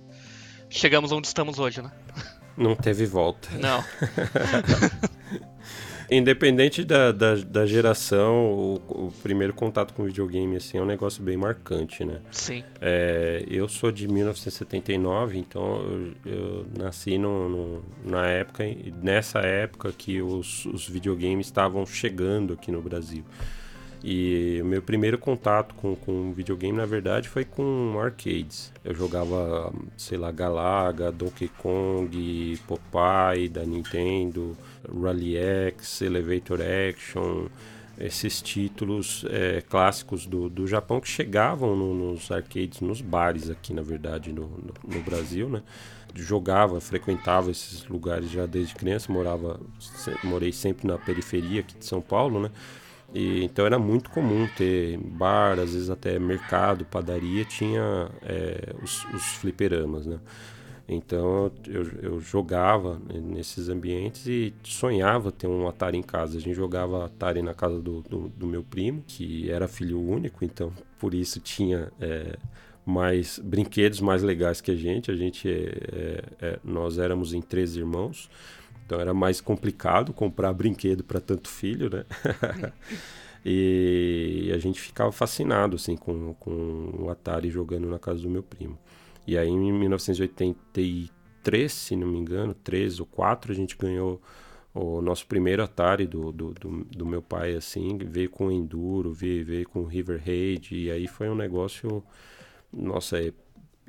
Speaker 2: Chegamos onde estamos hoje, né?
Speaker 3: Não teve volta.
Speaker 2: Não.
Speaker 3: Independente da, da, da geração, o, o, primeiro contato com videogame assim, é um negócio bem marcante, né?
Speaker 2: Sim.
Speaker 3: É, eu sou de 1979, então eu, eu nasci no, no, na época, nessa época que os, os videogames estavam chegando aqui no Brasil. E o meu primeiro contato com, com videogame, na verdade, foi com arcades. Eu jogava, sei lá, Galaga, Donkey Kong, Popeye da Nintendo, Rally X, Elevator Action, esses títulos é, clássicos do, do Japão que chegavam no, nos arcades, nos bares aqui, na verdade, no, no, no Brasil, né? jogava, frequentava esses lugares já desde criança, morava, morei sempre na periferia aqui de São Paulo, né? E, então era muito comum ter bar, às vezes até mercado, padaria, tinha é, os, os fliperamas, né? Então eu, eu jogava nesses ambientes e sonhava ter um Atari em casa. A gente jogava Atari na casa do, do, do meu primo, que era filho único, então por isso tinha é, mais brinquedos mais legais que a gente. A gente é, é, é nós éramos em três irmãos. Então era mais complicado comprar brinquedo para tanto filho, né? e a gente ficava fascinado assim com, com o Atari jogando na casa do meu primo. E aí em 1983, se não me engano, 3 ou 4, a gente ganhou o nosso primeiro Atari do, do, do, do, meu pai, assim, veio com Enduro, veio, veio com River Raid, e aí foi um negócio, nossa, é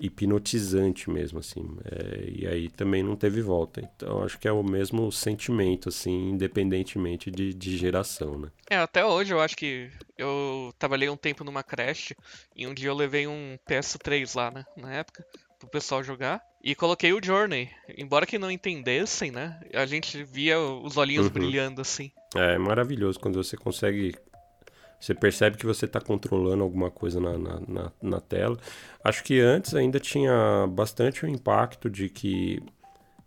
Speaker 3: hipnotizante mesmo, assim. É, e aí também não teve volta. Então acho que é o mesmo sentimento, assim, independentemente de, de geração, né?
Speaker 2: É, até hoje eu acho que eu trabalhei um tempo numa creche e um dia eu levei um PS3 lá, né, na época, pro pessoal jogar. E coloquei o Journey. Embora que não entendessem, né? A gente via os olhinhos uhum. brilhando assim.
Speaker 3: É, é maravilhoso quando você consegue você percebe que você está controlando alguma coisa na, na, na, na, tela. Acho que antes ainda tinha bastante o impacto de que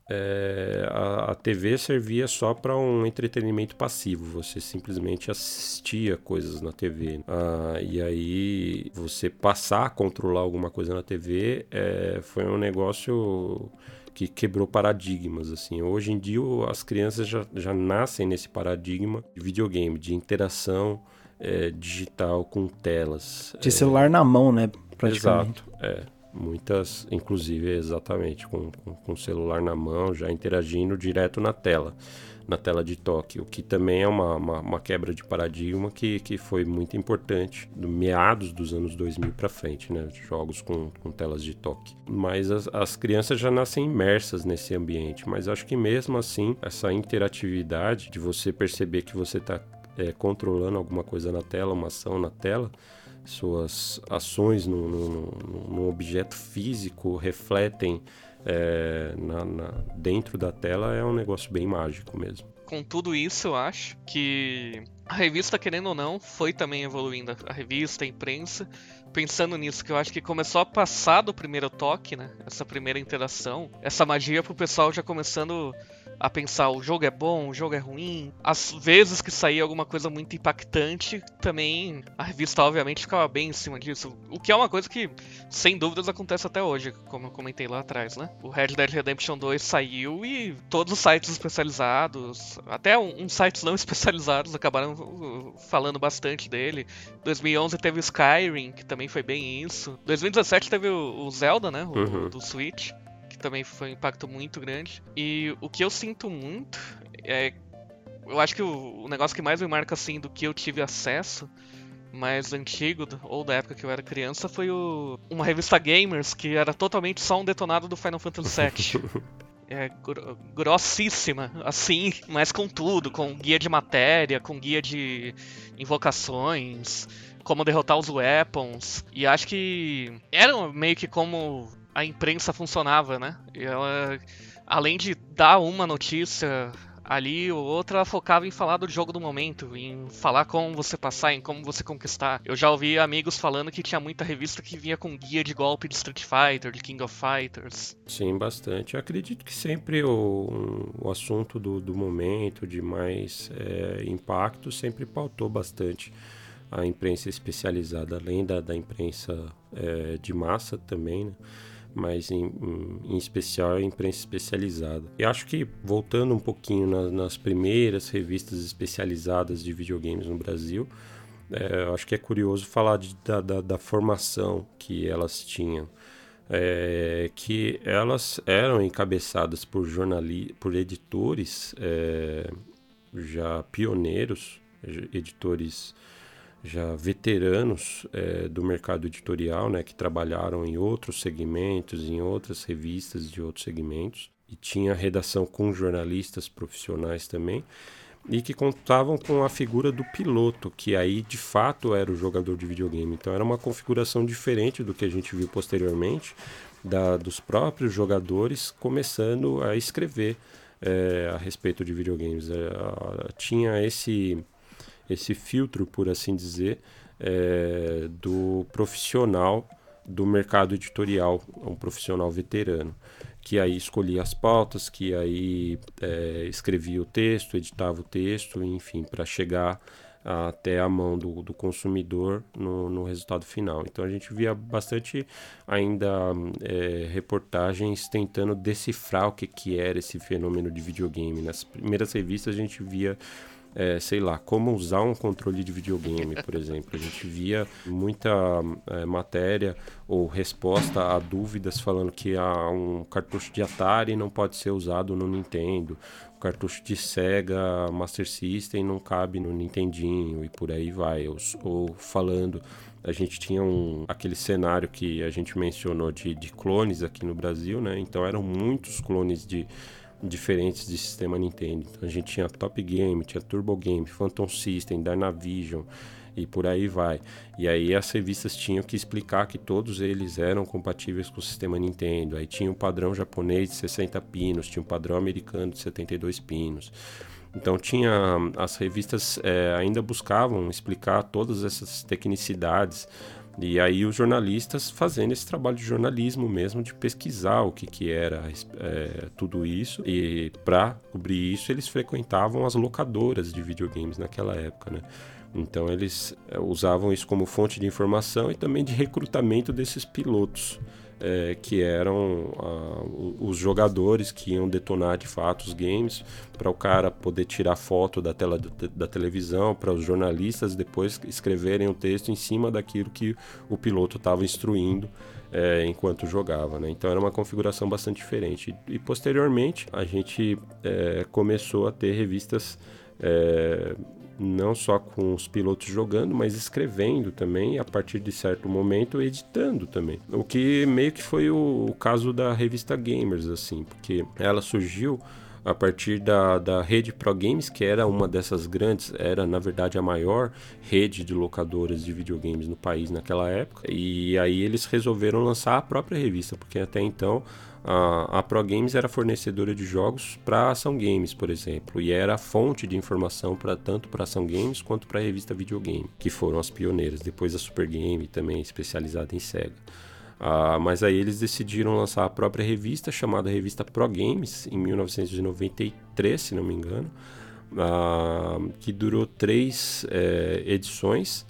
Speaker 3: é, a, a, TV servia só para um entretenimento passivo. Você simplesmente assistia coisas na TV. Ah, e aí você passar a controlar alguma coisa na TV é, foi um negócio que quebrou paradigmas assim. Hoje em dia as crianças já, já nascem nesse paradigma de videogame, de interação é, digital com telas.
Speaker 1: De celular na mão, né?
Speaker 3: Praticamente. Exato, é. Muitas, inclusive, exatamente, com, com, com celular na mão, já interagindo direto na tela, na tela de toque, o que também é uma, uma, uma quebra de paradigma que, que foi muito importante, do meados dos anos 2000 para frente, né? Jogos com, com telas de toque. Mas as, as crianças já nascem imersas nesse ambiente, mas acho que mesmo assim, essa interatividade de você perceber que você está é, controlando alguma coisa na tela, uma ação na tela, suas ações no, no, no objeto físico refletem é, na, na, dentro da tela, é um negócio bem mágico mesmo.
Speaker 2: Com tudo isso, eu acho que a revista, querendo ou não, foi também evoluindo. A revista, a imprensa, pensando nisso, que eu acho que começou a passar do primeiro toque, né? Essa primeira interação, essa magia pro pessoal já começando a pensar o jogo é bom, o jogo é ruim. Às vezes que saía alguma coisa muito impactante, também a revista obviamente ficava bem em cima disso. O que é uma coisa que, sem dúvidas, acontece até hoje, como eu comentei lá atrás, né? O Red Dead Redemption 2 saiu e todos os sites especializados, até uns sites não especializados, acabaram uh, falando bastante dele. 2011 teve o Skyrim, que também foi bem isso. 2017 teve o Zelda, né? O, uhum. do Switch também foi um impacto muito grande. E o que eu sinto muito é. Eu acho que o, o negócio que mais me marca assim do que eu tive acesso mais antigo, ou da época que eu era criança, foi o, uma revista Gamers que era totalmente só um detonado do Final Fantasy VII. é, grossíssima, assim, mas com tudo, com guia de matéria, com guia de invocações, como derrotar os weapons. E acho que era meio que como a imprensa funcionava, né? E ela, além de dar uma notícia ali ou outra, ela focava em falar do jogo do momento, em falar como você passar, em como você conquistar. Eu já ouvi amigos falando que tinha muita revista que vinha com guia de golpe de Street Fighter, de King of Fighters.
Speaker 3: Sim, bastante. Eu acredito que sempre o, o assunto do, do momento, de mais é, impacto, sempre pautou bastante a imprensa especializada, além da, da imprensa é, de massa também, né? Mas em, em, em, especial a imprensa especializada. E acho que, voltando um pouquinho na, nas primeiras revistas especializadas de videogames no Brasil, é, acho que é curioso falar de, da, da, da, formação que elas tinham. É, que elas eram encabeçadas por jornalistas, por editores é, já pioneiros, editores já veteranos é, do mercado editorial, né, que trabalharam em outros segmentos, em outras revistas de outros segmentos, e tinha redação com jornalistas profissionais também, e que contavam com a figura do piloto, que aí de fato era o jogador de videogame. Então era uma configuração diferente do que a gente viu posteriormente, da, dos próprios jogadores começando a escrever é, a respeito de videogames. É, tinha esse esse filtro, por assim dizer, é, do profissional do mercado editorial, um profissional veterano, que aí escolhia as pautas, que aí é, escrevia o texto, editava o texto, enfim, para chegar até a mão do, do consumidor no, no, resultado final. Então a gente via bastante ainda é, reportagens tentando decifrar o que, que era esse fenômeno de videogame. Nas primeiras revistas a gente via é, sei lá, como usar um controle de videogame, por exemplo. A gente via muita é, matéria ou resposta a dúvidas falando que ah, um cartucho de Atari não pode ser usado no Nintendo, o cartucho de Sega Master System não cabe no Nintendinho e por aí vai. Ou, ou falando a gente tinha um, aquele cenário que a gente mencionou de, de clones aqui no Brasil, né? Então eram muitos clones de diferentes de sistema Nintendo. Então a gente tinha Top Game, tinha Turbo Game, Phantom System, Dynavision e por aí vai. E aí as revistas tinham que explicar que todos eles eram compatíveis com o sistema Nintendo. Aí tinha um padrão japonês de 60 pinos, tinha um padrão americano de 72 pinos. Então tinha as revistas é, ainda buscavam explicar todas essas tecnicidades e aí os jornalistas fazendo esse trabalho de jornalismo mesmo, de pesquisar o que, que era é, tudo isso. E para cobrir isso, eles frequentavam as locadoras de videogames naquela época, né? Então eles é, usavam isso como fonte de informação e também de recrutamento desses pilotos é, que eram os jogadores que iam detonar de fato os games, para o cara poder tirar foto da tela da, da televisão, para os jornalistas depois escreverem o um texto em cima daquilo que o piloto estava instruindo. É, enquanto jogava, né? Então era uma configuração bastante diferente. E, e posteriormente a gente é, começou a ter revistas é, não só com os pilotos jogando, mas escrevendo também, a partir de certo momento editando também. O que meio que foi o, o caso da revista Gamers, assim, porque ela surgiu a partir da, da rede Pro Games, que era uma dessas grandes, era na verdade a maior rede de locadoras de videogames no país naquela época. E aí eles resolveram lançar a própria revista, porque até então a, a Pro Games era fornecedora de jogos para Ação Games, por exemplo, e era fonte de informação para tanto para Ação Games quanto para a revista Videogame, que foram as pioneiras. Depois a Super Game, também especializada em Sega. Ah, mas aí eles decidiram lançar a própria revista, chamada Revista Pro Games, em 1993, se não me engano, ah, que durou três é, edições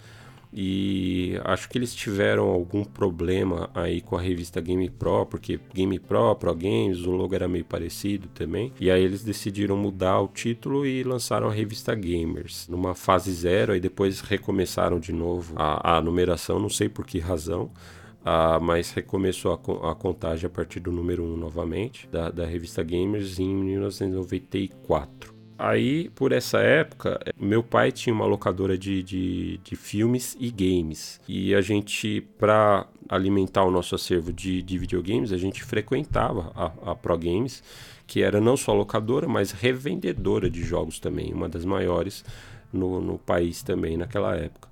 Speaker 3: e acho que eles tiveram algum problema aí com a revista Game Pro, porque Game Pro, Pro Games, o logo era meio parecido também. E aí eles decidiram mudar o título e lançaram a revista Gamers numa fase zero, aí depois recomeçaram de novo a, a numeração, não sei por que razão. Uh, mas recomeçou a, a, contagem a partir do número 1 um novamente, da, da revista Gamers em 1994. Aí, por essa época, meu pai tinha uma locadora de, de, de filmes e games. E a gente, para alimentar o nosso acervo de, de videogames, a gente frequentava a, a Pro Games, que era não só locadora, mas revendedora de jogos também, uma das maiores no, no país também naquela época.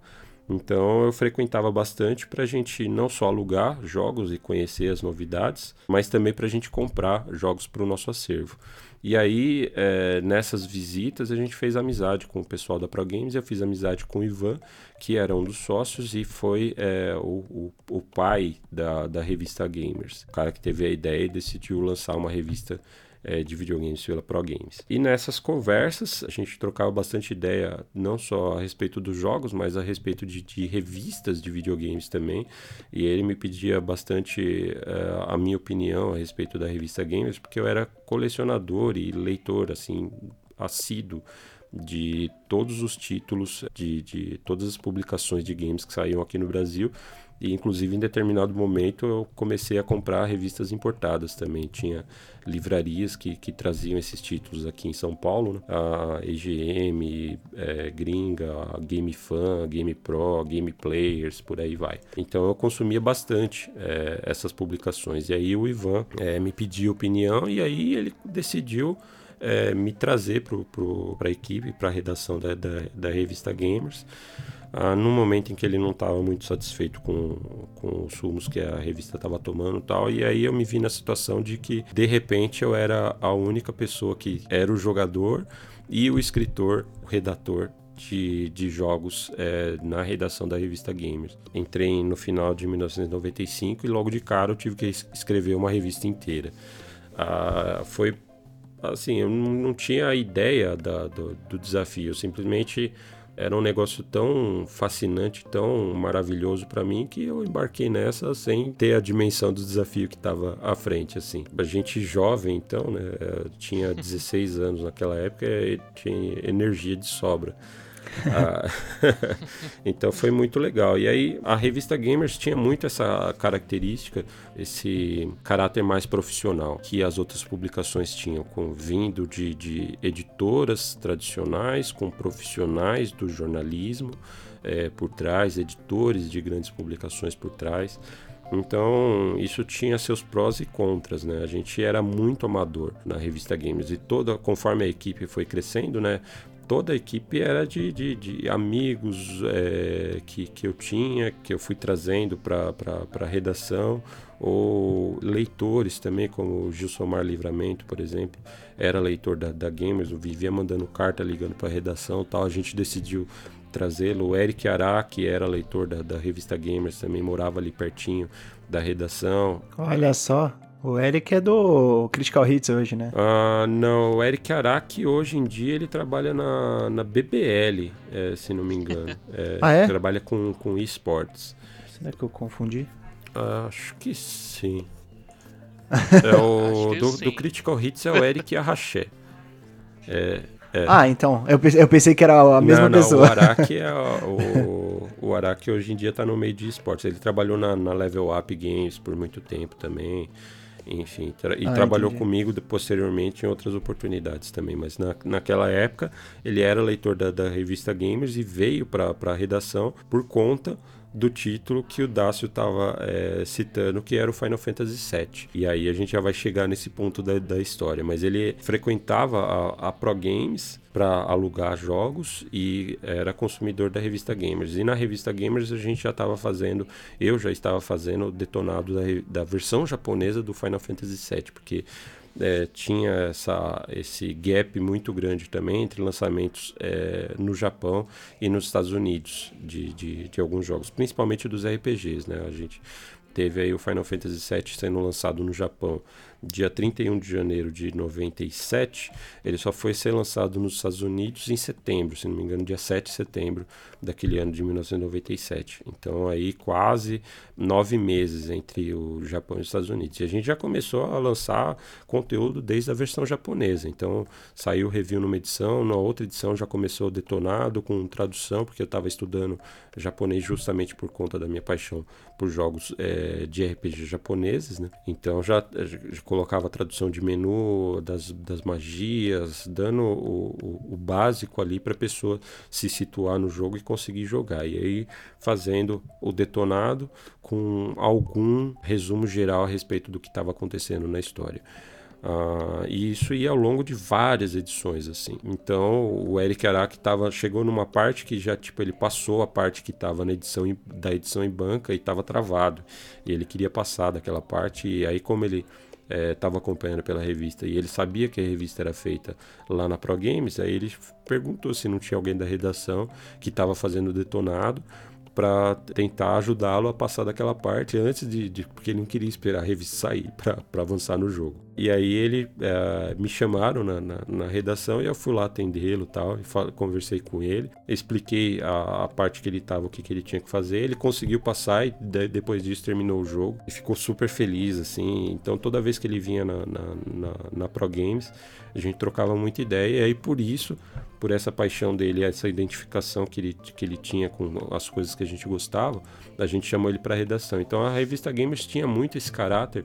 Speaker 3: Então eu frequentava bastante para a gente não só alugar jogos e conhecer as novidades, mas também para a gente comprar jogos para o nosso acervo. E aí, é, nessas visitas, a gente fez amizade com o pessoal da Pro Games. Eu fiz amizade com o Ivan, que era um dos sócios e foi é, o, o, o, pai da, da revista Gamers. O cara que teve a ideia e decidiu lançar uma revista é, de videogames pela Pro Games. E nessas conversas a gente trocava bastante ideia, não só a respeito dos jogos, mas a respeito de, de revistas de videogames também. E ele me pedia bastante é, a minha opinião a respeito da revista Gamers, porque eu era colecionador e leitor, assim, assíduo de todos os títulos, de, de todas as publicações de games que saíam aqui no Brasil e inclusive em determinado momento eu comecei a comprar revistas importadas também. Tinha livrarias que, que traziam esses títulos aqui em São Paulo, né? a EGM, é, Gringa, Game Fan, Game Pro, Game Players, por aí vai. Então eu consumia bastante é, essas publicações. E aí o Ivan é, me pediu opinião e aí ele decidiu é, me trazer para a equipe, para a redação da, da, da revista Gamers ah, no momento em que ele não estava muito satisfeito com, com os rumos que a revista estava tomando e tal. E aí eu me vi na situação de que, de repente, eu era a única pessoa que era o jogador e o escritor, o redator de, de, jogos é, na redação da revista Gamers. Entrei no final de 1995 e logo de cara eu tive que escrever uma revista inteira. Ah, foi assim, eu não, tinha ideia da, do, do, desafio, eu simplesmente era um negócio tão fascinante, tão maravilhoso para mim que eu embarquei nessa sem ter a dimensão do desafio que estava à frente, assim. A gente jovem, então, né, tinha 16 anos naquela época, e tinha energia de sobra. Ah, então foi muito legal. E aí a revista Gamers tinha muito essa característica, esse caráter mais profissional que as outras publicações tinham, com vindo de, de editoras tradicionais, com profissionais do jornalismo é, por trás, editores de grandes publicações por trás. Então, isso tinha seus prós e contras, né? A gente era muito amador na revista Games e toda, conforme a equipe foi crescendo, né? Toda a equipe era de, de, de amigos é, que, que eu tinha, que eu fui trazendo para a redação, ou leitores também, como o Gilsomar Livramento, por exemplo, era leitor da, da Gamers, eu vivia mandando carta, ligando para a redação tal, a gente decidiu trazê-lo. O Eric Ará, que era leitor da, da revista Gamers, também morava ali pertinho da redação.
Speaker 1: Olha só, o Eric é do Critical Hits hoje, né?
Speaker 3: Ah, não, o Eric Araki hoje em dia ele trabalha na, na BBL, é, se não me engano. É,
Speaker 1: ah, é?
Speaker 3: Trabalha com, com esportes.
Speaker 1: Será que eu confundi?
Speaker 3: Acho que sim. É o do, sim. do, Critical Hits é o Eric Arraché. É,
Speaker 1: é. Ah, então. Eu, eu pensei que era a mesma
Speaker 3: não, não,
Speaker 1: pessoa.
Speaker 3: O Araki é o, o Araki hoje em dia está no meio de esportes. Ele trabalhou na, na Level Up Games por muito tempo também. Enfim, tra e ah, trabalhou entendi. comigo posteriormente em outras oportunidades também. Mas na, naquela época ele era leitor da, da revista Gamers e veio para a redação por conta do título que o Dácio estava é, citando, que era o Final Fantasy VII. E aí a gente já vai chegar nesse ponto da, da história. Mas ele frequentava a, a Pro Games para alugar jogos e era consumidor da revista Gamers. E na revista Gamers a gente já estava fazendo, eu já estava fazendo o detonado da, da versão japonesa do Final Fantasy VII, porque é, tinha essa, esse gap muito grande também entre lançamentos é, no Japão e nos Estados Unidos de, de, de, alguns jogos, principalmente dos RPGs. Né? A gente teve aí o Final Fantasy VII sendo lançado no Japão dia 31 de janeiro de 97, ele só foi ser lançado nos Estados Unidos em setembro, se não me engano, dia 7 de setembro daquele ano de 1997. Então aí quase nove meses entre o Japão e os Estados Unidos. E a gente já começou a lançar conteúdo desde a versão japonesa. Então saiu review numa edição, na outra edição já começou detonado com tradução, porque eu estava estudando japonês justamente por conta da minha paixão por jogos é, de RPG japoneses, né? Então já, já colocava a tradução de menu, das, das magias, dando o, o, o básico ali para a pessoa se situar no jogo e conseguir jogar. E aí fazendo o detonado com algum resumo geral a respeito do que estava acontecendo na história. Uh, e isso ia ao longo de várias edições, assim. Então, o Eric Araki tava, chegou numa parte que já, tipo, ele passou a parte que estava na edição da edição em banca e estava travado. E ele queria passar daquela parte. E aí, como ele estava é, acompanhando pela revista e ele sabia que a revista era feita lá na Pro Games, aí ele perguntou se não tinha alguém da redação que estava fazendo detonado para tentar ajudá-lo a passar daquela parte antes de, de, porque ele não queria esperar a revista sair para avançar no jogo. E aí ele é, me chamaram na, na, na, redação e eu fui lá atendê-lo tal e conversei com ele, expliquei a, a parte que ele estava, o que, que ele tinha que fazer. Ele conseguiu passar e de, depois disso terminou o jogo e ficou super feliz assim. Então toda vez que ele vinha na, na, na Pro Games a gente trocava muita ideia e aí por isso por essa paixão dele, essa identificação que ele, que ele tinha com as coisas que a gente gostava, a gente chamou ele para redação. Então a revista Gamers tinha muito esse caráter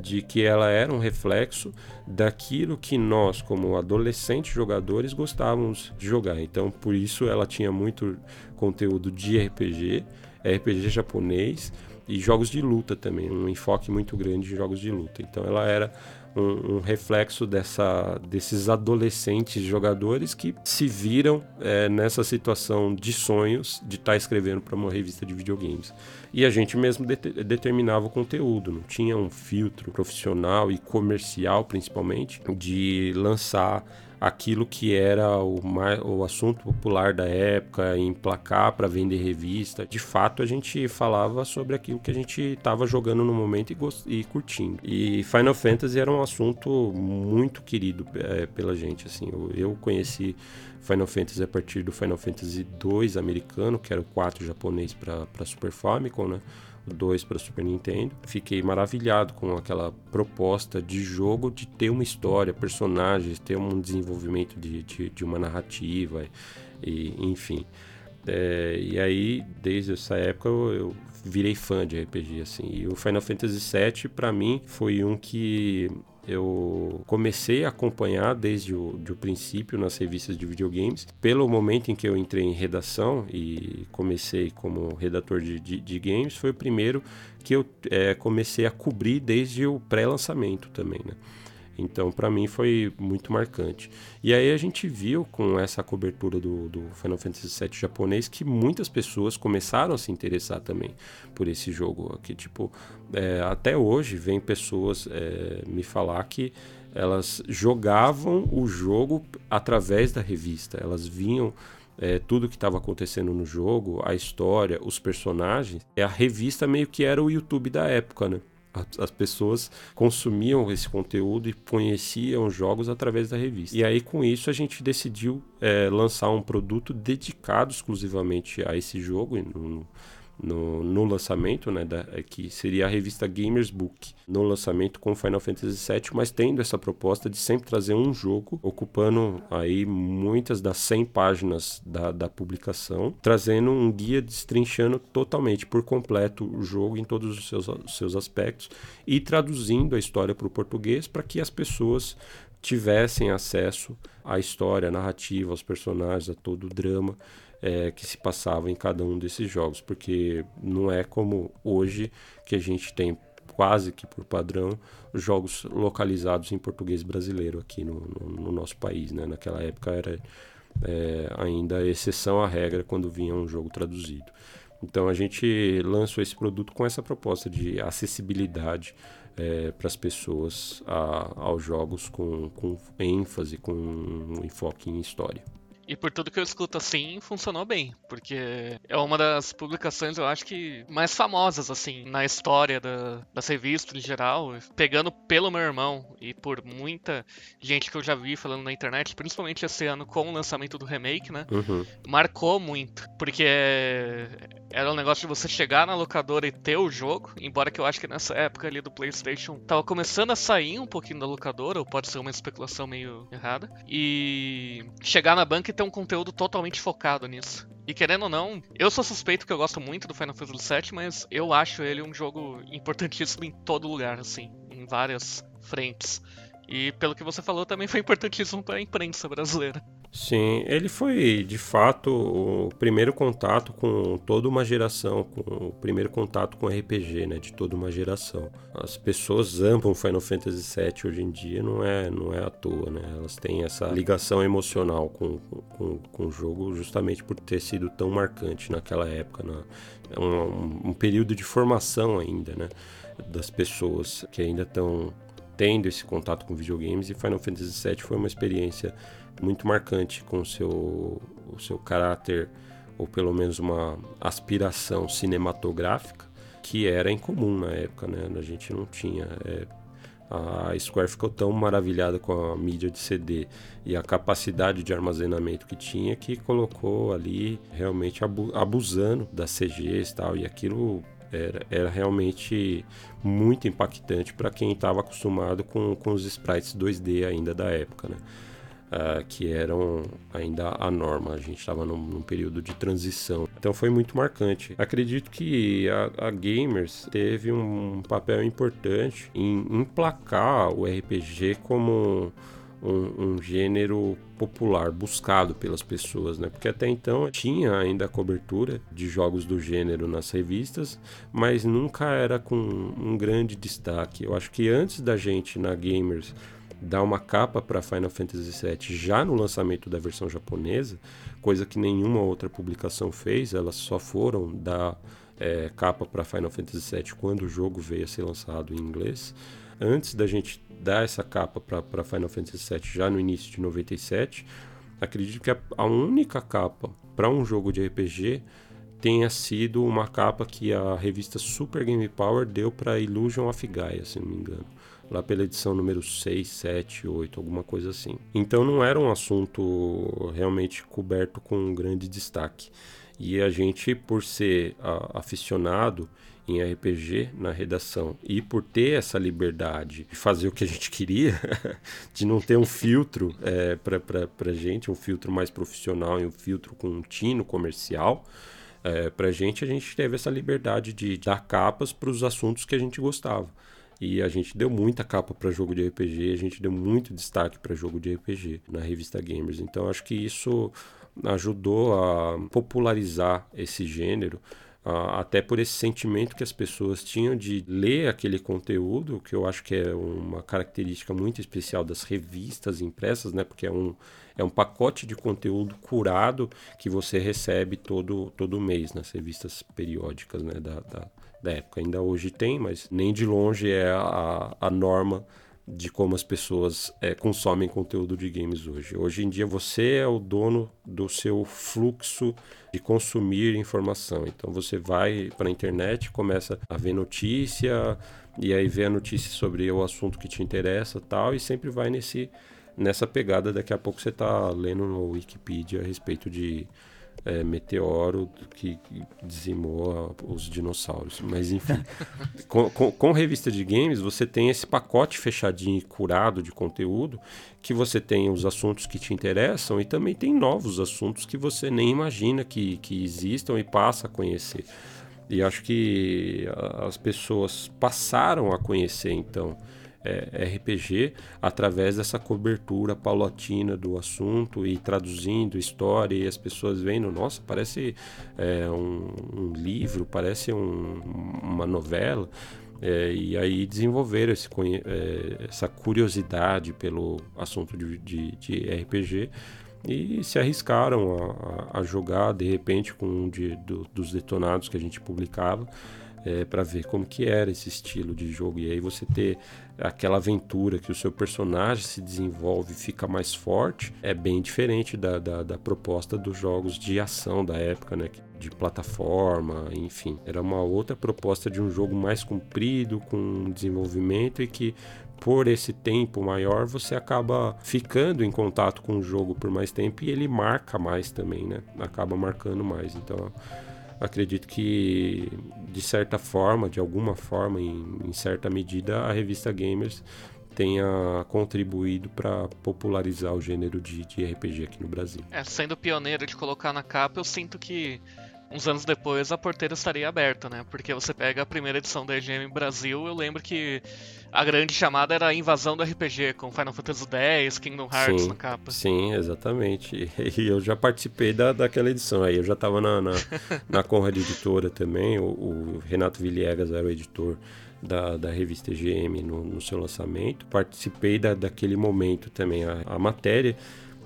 Speaker 3: de que ela era um reflexo daquilo que nós, como adolescentes jogadores, gostávamos de jogar. Então por isso ela tinha muito conteúdo de RPG, RPG japonês e jogos de luta também, um enfoque muito grande em jogos de luta. Então ela era um, um, reflexo dessa, desses adolescentes jogadores que se viram é, nessa situação de sonhos de estar tá escrevendo para uma revista de videogames. E a gente mesmo de determinava o conteúdo, não tinha um filtro profissional e comercial, principalmente, de lançar aquilo que era o, o assunto popular da época, emplacar para vender revista. De fato, a gente falava sobre aquilo que a gente estava jogando no momento e, e, curtindo. E Final Fantasy era um assunto muito querido é, pela gente. Assim, eu, eu conheci Final Fantasy a partir do Final Fantasy 2 americano, que era o 4 japonês para Super Famicom, né? O 2 para Super Nintendo. Fiquei maravilhado com aquela proposta de jogo de ter uma história, personagens, ter um desenvolvimento de, de, de uma narrativa, e, enfim. É, e aí, desde essa época, eu, eu, virei fã de RPG, assim. E o Final Fantasy VII, para mim, foi um que eu comecei a acompanhar desde o, de princípio nas revistas de videogames. Pelo momento em que eu entrei em redação e comecei como redator de, de, de games, foi o primeiro que eu é, comecei a cobrir desde o pré-lançamento também, né? Então, para mim, foi muito marcante. E aí a gente viu com essa cobertura do, do, Final Fantasy VII japonês que muitas pessoas começaram a se interessar também por esse jogo. Que, tipo, é, até hoje vem pessoas é, me falar que elas jogavam o jogo através da revista. Elas vinham é, tudo que estava acontecendo no jogo, a história, os personagens. A revista meio que era o YouTube da época, né? As pessoas consumiam esse conteúdo e conheciam jogos através da revista. E aí, com isso, a gente decidiu é, lançar um produto dedicado exclusivamente a esse jogo. No, no lançamento, né, da, é, que seria a revista Gamers Book, no lançamento com Final Fantasy VII, mas tendo essa proposta de sempre trazer um jogo, ocupando aí muitas das 100 páginas da, da publicação, trazendo um guia destrinchando totalmente, por completo, o jogo em todos os seus, os seus aspectos e traduzindo a história para o português para que as pessoas tivessem acesso à história, à narrativa, aos personagens, a todo o drama é, que se passava em cada um desses jogos, porque não é como hoje que a gente tem quase que por padrão jogos localizados em português brasileiro aqui no, no, no nosso país, né? Naquela época era é, ainda exceção à regra quando vinha um jogo traduzido. Então a gente lançou esse produto com essa proposta de acessibilidade é, para as pessoas a, aos jogos com, com ênfase, com um enfoque em história.
Speaker 2: E por tudo que eu escuto assim, funcionou bem, porque é uma das publicações, eu acho que mais famosas, assim, na história da, das revistas em geral, pegando pelo meu irmão e por muita gente que eu já vi falando na internet, principalmente esse ano com o lançamento do remake, né?
Speaker 3: Uhum.
Speaker 2: Marcou muito, porque era um negócio de você chegar na locadora e ter o jogo, embora que eu acho que nessa época ali do PlayStation tava começando a sair um pouquinho da locadora, ou pode ser uma especulação meio errada, e chegar na banca ter um conteúdo totalmente focado nisso. E querendo ou não, eu sou suspeito que eu gosto muito do Final Fantasy VII, mas eu acho ele um jogo importantíssimo em todo lugar, assim, em várias frentes. E pelo que você falou, também foi importantíssimo para a imprensa brasileira.
Speaker 3: Sim, ele foi de fato o primeiro contato com toda uma geração, com o primeiro contato com RPG, né, de toda uma geração. As pessoas amam Final Fantasy VII hoje em dia, não é, não é à toa, né? Elas têm essa ligação emocional com, com, com o jogo justamente por ter sido tão marcante naquela época, né? é um, um período de formação ainda, né, das pessoas que ainda estão tendo esse contato com videogames e Final Fantasy VII foi uma experiência muito marcante com o seu, o seu caráter ou pelo menos uma aspiração cinematográfica que era incomum na época, né? A gente não tinha. É, a Square ficou tão maravilhada com a mídia de CD e a capacidade de armazenamento que tinha que colocou ali realmente abusando das CGs e tal. E aquilo era, era realmente muito impactante para quem estava acostumado com, com os sprites 2D ainda da época, né? Uh, que eram ainda a norma. A gente estava num, num, período de transição. Então foi muito marcante. Acredito que a, a Gamers teve um papel importante em emplacar o RPG como um, um, gênero popular, buscado pelas pessoas, né? Porque até então tinha ainda a cobertura de jogos do gênero nas revistas, mas nunca era com um grande destaque. Eu acho que antes da gente na Gamers dar uma capa para Final Fantasy VII já no lançamento da versão japonesa, coisa que nenhuma outra publicação fez, elas só foram dar é, capa para Final Fantasy VII quando o jogo veio a ser lançado em inglês. antes da gente dar essa capa para Final Fantasy VII já no início de 97, acredito que a, a única capa para um jogo de RPG tenha sido uma capa que a revista Super Game Power deu para Illusion of Gaia, se não me engano. Lá pela edição número 6, 7, 8, alguma coisa assim. Então não era um assunto realmente coberto com um grande destaque. E a gente, por ser a, aficionado em RPG na redação e por ter essa liberdade de fazer o que a gente queria, de não ter um filtro é, para a gente, um filtro mais profissional e um filtro com um tino comercial, é, para a gente, a gente teve essa liberdade de dar capas para os assuntos que a gente gostava. E a gente deu muita capa para jogo de RPG, a gente deu muito destaque para jogo de RPG na revista Gamers. Então acho que isso ajudou a popularizar esse gênero, até por esse sentimento que as pessoas tinham de ler aquele conteúdo, que eu acho que é uma característica muito especial das revistas impressas, né? Porque é um, é um pacote de conteúdo curado que você recebe todo, todo mês nas revistas periódicas né? da, da, da época. Ainda hoje tem, mas nem de longe é a, a norma de como as pessoas é, consomem conteúdo de games hoje. Hoje em dia você é o dono do seu fluxo de consumir informação. Então você vai para a internet, começa a ver notícia e aí vê a notícia sobre o assunto que te interessa, tal, e sempre vai nesse nessa pegada. Daqui a pouco você está lendo no Wikipedia a respeito de é, meteoro que dizimou os dinossauros. Mas enfim, com, com, com, revista de games você tem esse pacote fechadinho e curado de conteúdo que você tem os assuntos que te interessam e também tem novos assuntos que você nem imagina que, que existam e passa a conhecer. E acho que as pessoas passaram a conhecer então é, RPG através dessa cobertura paulatina do assunto e traduzindo história e as pessoas vendo, nossa, parece é, um, um, livro, parece um, uma novela. É, e aí desenvolveram esse, é, essa curiosidade pelo assunto de, de, de RPG e se arriscaram a, a, jogar de repente com um de, do, dos detonados que a gente publicava é, para ver como que era esse estilo de jogo e aí você ter aquela aventura que o seu personagem se desenvolve fica mais forte é bem diferente da, da, da proposta dos jogos de ação da época, né? De plataforma, enfim. Era uma outra proposta de um jogo mais comprido, com desenvolvimento e que por esse tempo maior você acaba ficando em contato com o jogo por mais tempo e ele marca mais também, né? Acaba marcando mais. Então acredito que de certa forma, de alguma forma, em, em certa medida, a revista Gamers tenha contribuído para popularizar o gênero de, de, RPG aqui no Brasil.
Speaker 2: É, sendo pioneiro de colocar na capa, eu sinto que uns anos depois a porteira estaria aberta, né? Porque você pega a primeira edição da EGM Brasil, eu lembro que a grande chamada era a invasão do RPG, com Final Fantasy X, Kingdom Hearts
Speaker 3: sim,
Speaker 2: na capa.
Speaker 3: Sim, exatamente. E eu já participei da, daquela edição aí. Eu já estava na, na, na Conrad Editora também. O, o, Renato Villegas era o editor da, da revista EGM no, no seu lançamento. Participei da, daquele momento também. A, a matéria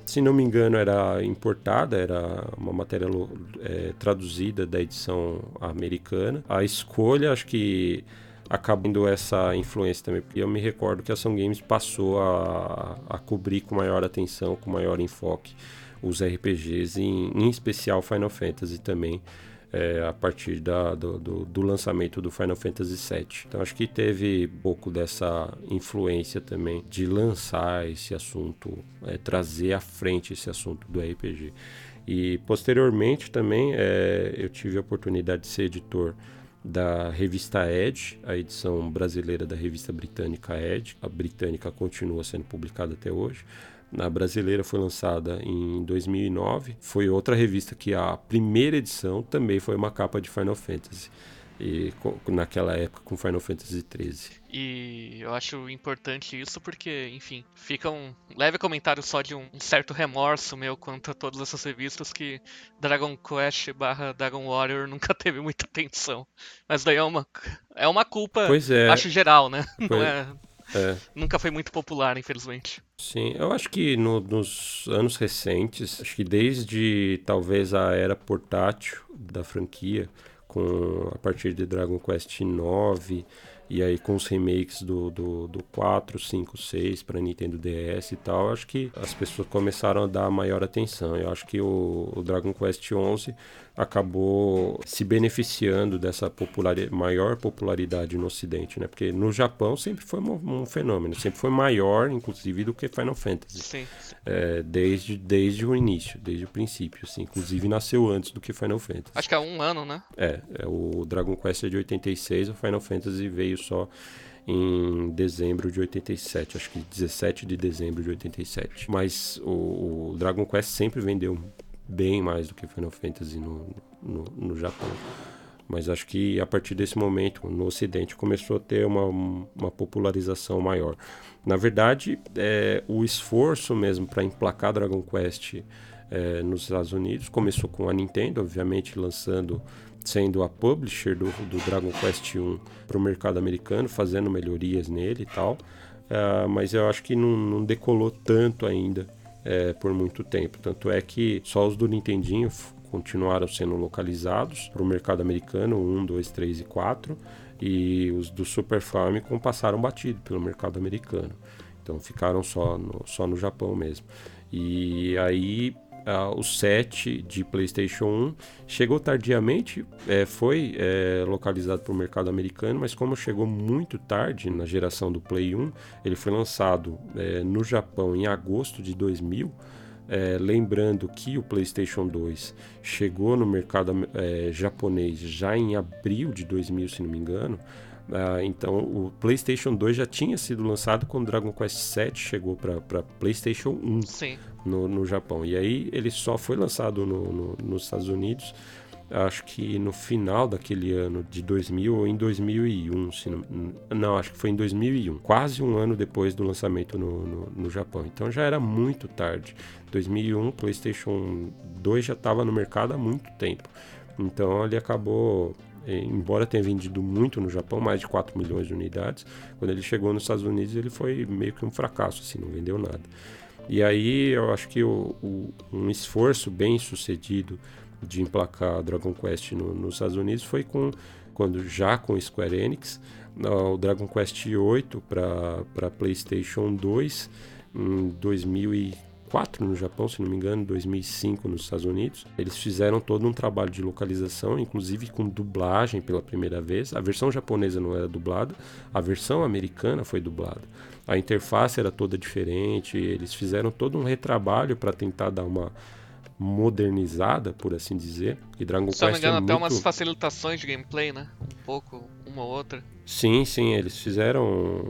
Speaker 3: se não me engano, era importada, era uma matéria é, traduzida da edição americana. A escolha, acho que acabando essa influência também, porque eu me recordo que a Ação Games passou a, a cobrir com maior atenção, com maior enfoque os RPGs, em, em especial Final Fantasy também, é, a partir da, do, do, do, lançamento do Final Fantasy VII. Então acho que teve pouco dessa influência também de lançar esse assunto, é, trazer à frente esse assunto do RPG. E posteriormente também é, eu tive a oportunidade de ser editor da revista Edge, a edição brasileira da revista britânica Edge. A britânica continua sendo publicada até hoje. Na brasileira foi lançada em 2009. Foi outra revista que a primeira edição também foi uma capa de Final Fantasy e naquela época com Final Fantasy XIII.
Speaker 2: E eu acho importante isso porque, enfim, fica um leve comentário só de um certo remorso meu quanto a todas essas revistas que Dragon Quest barra Dragon Warrior nunca teve muita atenção. Mas daí é uma, é uma culpa,
Speaker 3: é.
Speaker 2: acho geral, né? Pois, é, é. Nunca foi muito popular, infelizmente.
Speaker 3: Sim, eu acho que no, nos anos recentes, acho que desde talvez a era portátil da franquia, com a partir de Dragon Quest 9 E aí com os remakes do, do, do 4, 5, 6 para Nintendo DS e tal, acho que as pessoas começaram a dar maior atenção. Eu acho que o, o Dragon Quest 11 acabou se beneficiando dessa popularidade, maior popularidade no Ocidente, né? Porque no Japão sempre foi um, um fenômeno, sempre foi maior, inclusive, do que Final Fantasy.
Speaker 2: Sim.
Speaker 3: É, desde, desde o início, desde o princípio, assim. Inclusive nasceu antes do que Final Fantasy.
Speaker 2: Acho que há um ano, né?
Speaker 3: É, é o Dragon Quest é de 86, o Final Fantasy veio só em dezembro de 87, acho que 17 de dezembro de 87. Mas o, o Dragon Quest sempre vendeu bem mais do que Final Fantasy no, no, no, Japão. Mas acho que a partir desse momento, no Ocidente, começou a ter uma, uma popularização maior. Na verdade, é, o esforço mesmo para emplacar Dragon Quest é, nos Estados Unidos começou com a Nintendo, obviamente lançando, sendo a publisher do, do Dragon Quest 1 para o mercado americano, fazendo melhorias nele e tal. Uh, mas eu acho que não, não decolou tanto ainda é, por muito tempo. Tanto é que só os do Nintendinho continuaram sendo localizados para o mercado americano, 1, 2, 3 e 4, e os do Super Famicom passaram batido pelo mercado americano. Então ficaram só no, só no Japão mesmo. E aí uh, o 7 de PlayStation 1 chegou tardiamente, é, foi é, localizado para o mercado americano, mas como chegou muito tarde na geração do Play 1, ele foi lançado é, no Japão em agosto de 2000. É, lembrando que o PlayStation 2 chegou no mercado é, japonês já em abril de 2000, se não me engano. Uh, então, o PlayStation 2 já tinha sido lançado quando Dragon Quest VII chegou para PlayStation 1 no, no Japão. E aí ele só foi lançado no, no, nos Estados Unidos, acho que no final daquele ano de 2000 ou em 2001. Se não, não, acho que foi em 2001, quase um ano depois do lançamento no, Japão. Então já era muito tarde. 2001, PlayStation 2 já estava no mercado há muito tempo. Então ele acabou embora tenha vendido muito no Japão, mais de 4 milhões de unidades, quando ele chegou nos Estados Unidos ele foi meio que um fracasso, assim, não vendeu nada. E aí eu acho que o, o, um esforço bem sucedido de emplacar Dragon Quest no, nos Estados Unidos foi com quando já com Square Enix, o Dragon Quest 8 para PlayStation 2 em 2015 2004 no Japão, se não me engano, 2005 nos Estados Unidos. Eles fizeram todo um trabalho de localização, inclusive com dublagem pela primeira vez. A versão japonesa não era dublada, a versão americana foi dublada. A interface era toda diferente, eles fizeram todo um retrabalho para tentar dar uma modernizada, por assim dizer. E Dragon
Speaker 2: Se
Speaker 3: Quest
Speaker 2: não me engano,
Speaker 3: é
Speaker 2: até
Speaker 3: muito...
Speaker 2: umas facilitações de gameplay, né? Um pouco, uma ou outra.
Speaker 3: Sim, sim, eles fizeram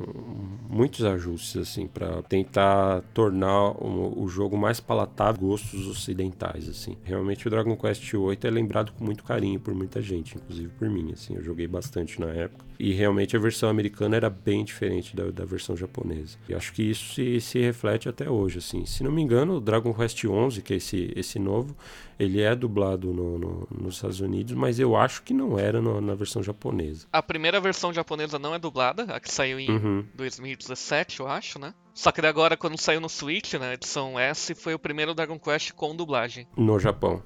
Speaker 3: muitos ajustes assim para tentar tornar o, jogo mais palatável gostos ocidentais assim. Realmente o Dragon Quest VIII é lembrado com muito carinho por muita gente, inclusive por mim, assim. Eu joguei bastante na época e realmente a versão americana era bem diferente da, da versão japonesa. E acho que isso se, se reflete até hoje, assim. Se não me engano, o Dragon Quest XI, que é esse esse novo, ele é dublado no, no, nos Estados Unidos, mas eu acho que não era no, na versão japonesa.
Speaker 2: A primeira versão japonesa não é dublada, a que saiu em uhum. 2017, eu acho, né? Só que agora, quando saiu no Switch, na edição S, foi o primeiro Dragon Quest com dublagem.
Speaker 3: No Japão.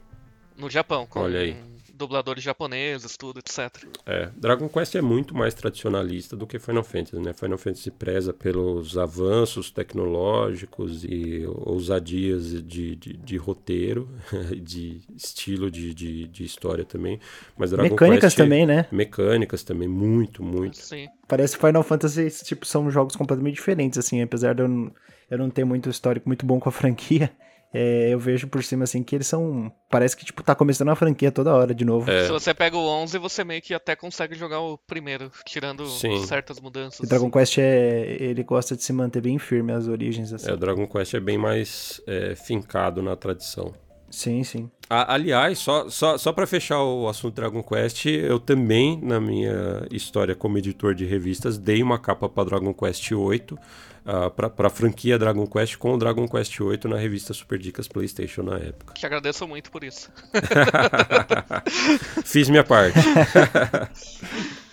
Speaker 2: No Japão, com
Speaker 3: Olha aí
Speaker 2: dubladores japoneses, tudo, etc.
Speaker 3: É, Dragon Quest é muito mais tradicionalista do que Final Fantasy, né? Final Fantasy preza pelos avanços tecnológicos e ousadias de, de, de roteiro, de estilo de, de, de, história também. Mas Dragon
Speaker 1: mecânicas
Speaker 3: Quest,
Speaker 1: também, né?
Speaker 3: Mecânicas também, muito, muito.
Speaker 2: Sim.
Speaker 1: Parece Final Fantasy, tipo, são jogos completamente diferentes, assim, apesar de eu não, eu não ter muito histórico muito bom com a franquia é, eu vejo por cima assim que eles são. Parece que, tipo, tá começando a franquia toda hora de novo.
Speaker 2: É. Se você pega o 11, você meio que até consegue jogar o primeiro, tirando Sim. certas mudanças.
Speaker 1: O Dragon Quest é. Ele gosta de se manter bem firme as origens. Assim.
Speaker 3: É, o Dragon Quest é bem mais é, fincado na tradição.
Speaker 1: Sim, sim.
Speaker 3: aliás, só, só, só para fechar o assunto Dragon Quest, eu também, na minha história como editor de revistas, dei uma capa para Dragon Quest 8 uh, para a franquia Dragon Quest com o Dragon Quest VIII na revista Super Dicas PlayStation na época.
Speaker 2: Te agradeço muito por isso.
Speaker 3: Fiz minha parte.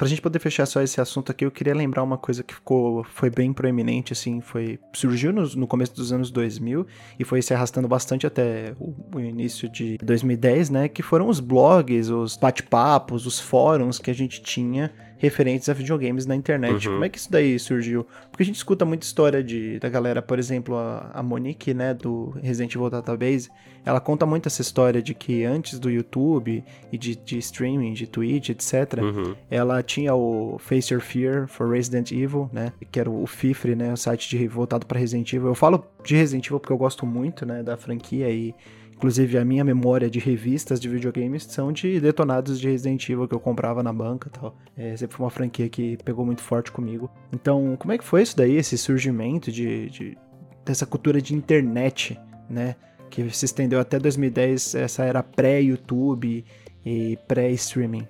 Speaker 1: Pra gente poder fechar só esse assunto aqui, eu queria lembrar uma coisa que ficou, foi bem proeminente, assim, foi, surgiu no, no começo dos anos 2000 e foi se arrastando bastante até o, o início de 2010, né, que foram os blogs, os bate-papos, os fóruns que a gente tinha referentes a videogames na internet.
Speaker 3: Uhum.
Speaker 1: Como é que isso daí surgiu? Porque a gente escuta muita história de, da galera, por exemplo, a, a Monique, né, do Resident Evil Database, ela conta muito essa história de que antes do YouTube e de, de streaming, de Twitch, etc.,
Speaker 3: Uhum.
Speaker 1: ela tinha o Face Your Fear for Resident Evil, né, que era o FIFRE, né, o site de, voltado para Resident Evil. Eu falo de Resident Evil porque eu gosto muito, né, da franquia e Inclusive, a minha memória de revistas de videogames são de detonados de Resident Evil que eu comprava na banca e tal. É, sempre foi uma franquia que pegou muito forte comigo. Então, como é que foi isso daí, esse surgimento de, de dessa cultura de internet, né? Que se estendeu até 2010, essa era pré-YouTube e pré-streaming.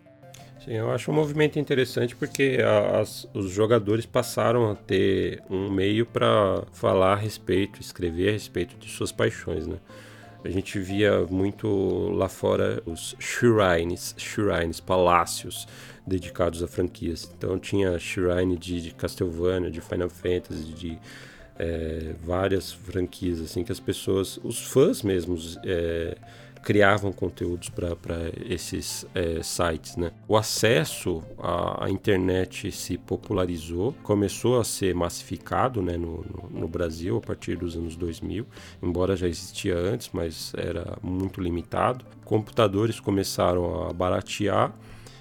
Speaker 3: Sim, eu acho um movimento interessante porque as, os jogadores passaram a ter um meio para falar a respeito, escrever a respeito de suas paixões, né? A gente via muito lá fora os shrines, shrines, palácios dedicados a franquias. Então tinha shrine de, de Castlevania, de Final Fantasy, de é, várias franquias assim que as pessoas, os fãs mesmos, é, criavam conteúdos para esses é, sites. Né? O acesso à, à, internet se popularizou, começou a ser massificado né, no, no, no, Brasil a partir dos anos 2000, embora já existia antes, mas era muito limitado. Computadores começaram a baratear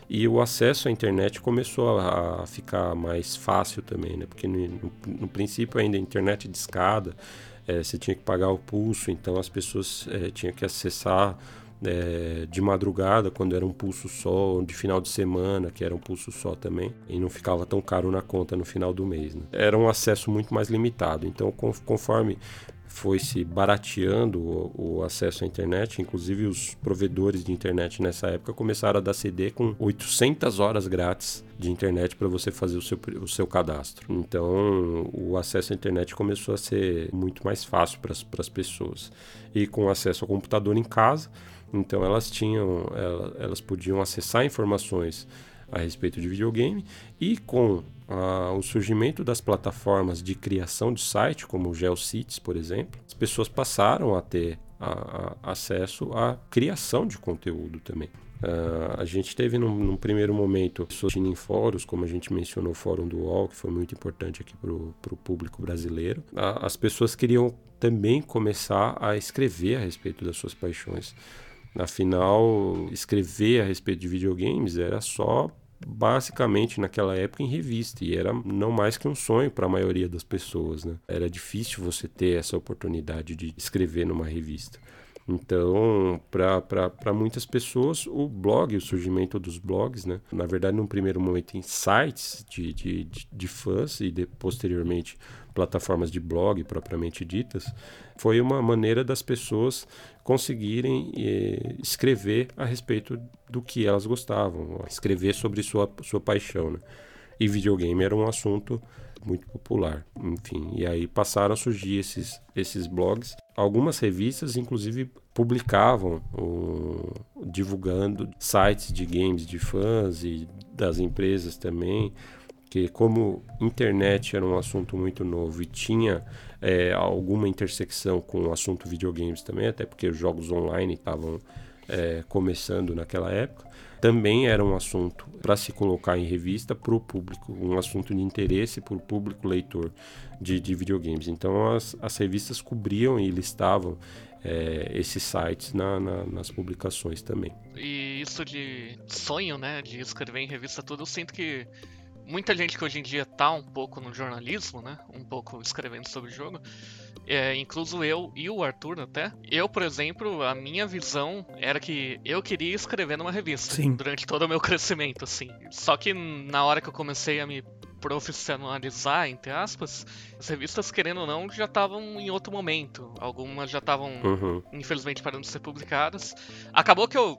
Speaker 3: e o acesso à internet começou a, a ficar mais fácil também, né? porque no, no princípio ainda a internet de escada é, você tinha que pagar o pulso, então as pessoas é, tinham que acessar é, de madrugada, quando era um pulso só, ou de final de semana, que era um pulso só também, e não ficava tão caro na conta no final do mês. Né? Era um acesso muito mais limitado. Então, conforme foi se barateando o, o, acesso à internet, inclusive os provedores de internet nessa época começaram a dar CD com 800 horas grátis de internet para você fazer o seu, o seu cadastro. Então, o acesso à internet começou a ser muito mais fácil para as pessoas. E com acesso ao computador em casa, então elas tinham, elas, elas podiam acessar informações a respeito de videogame e com ah, o surgimento das plataformas de criação de site, como o GeoCities, por exemplo, as pessoas passaram a ter a, a, acesso à criação de conteúdo também. Uh, a gente teve num, num, primeiro momento pessoas em fóruns, como a gente mencionou o Fórum do UOL, que foi muito importante aqui para o público brasileiro. Uh, as pessoas queriam também começar a escrever a respeito das suas paixões. Afinal, escrever a respeito de videogames era só basicamente naquela época em revista e era não mais que um sonho para a maioria das pessoas, né? Era difícil você ter essa oportunidade de escrever numa revista. Então, para muitas pessoas, o blog, o surgimento dos blogs, né? Na verdade, num primeiro momento em sites de, de, de, fãs e de, posteriormente plataformas de blog propriamente ditas, foi uma maneira das pessoas conseguirem eh, escrever a respeito do que elas gostavam, escrever sobre sua, sua paixão. Né? E videogame era um assunto muito popular, enfim. E aí passaram a surgir esses, esses blogs. Algumas revistas, inclusive, publicavam, o, divulgando sites de games de fãs e das empresas também que como internet era um assunto muito novo e tinha é, alguma intersecção com o assunto videogames também, até porque os jogos online estavam é, começando naquela época, também era um assunto para se colocar em revista para o público, um assunto de interesse para o público leitor de, de videogames. Então as, as revistas cobriam e listavam é, esses sites na, na, nas publicações também.
Speaker 2: E isso de sonho, né, de escrever em revista tudo, eu sinto que muita gente que hoje em dia tá um pouco no jornalismo, né? Um pouco escrevendo sobre o jogo. É, incluso eu e o Arthur até. Eu, por exemplo, a minha visão era que eu queria escrever numa revista
Speaker 1: Sim.
Speaker 2: durante todo o meu crescimento, assim. Só que na hora que eu comecei a me profissionalizar, entre aspas, as revistas, querendo ou não, já estavam em outro momento. Algumas já estavam,
Speaker 3: uhum.
Speaker 2: infelizmente, parando de ser publicadas. Acabou que eu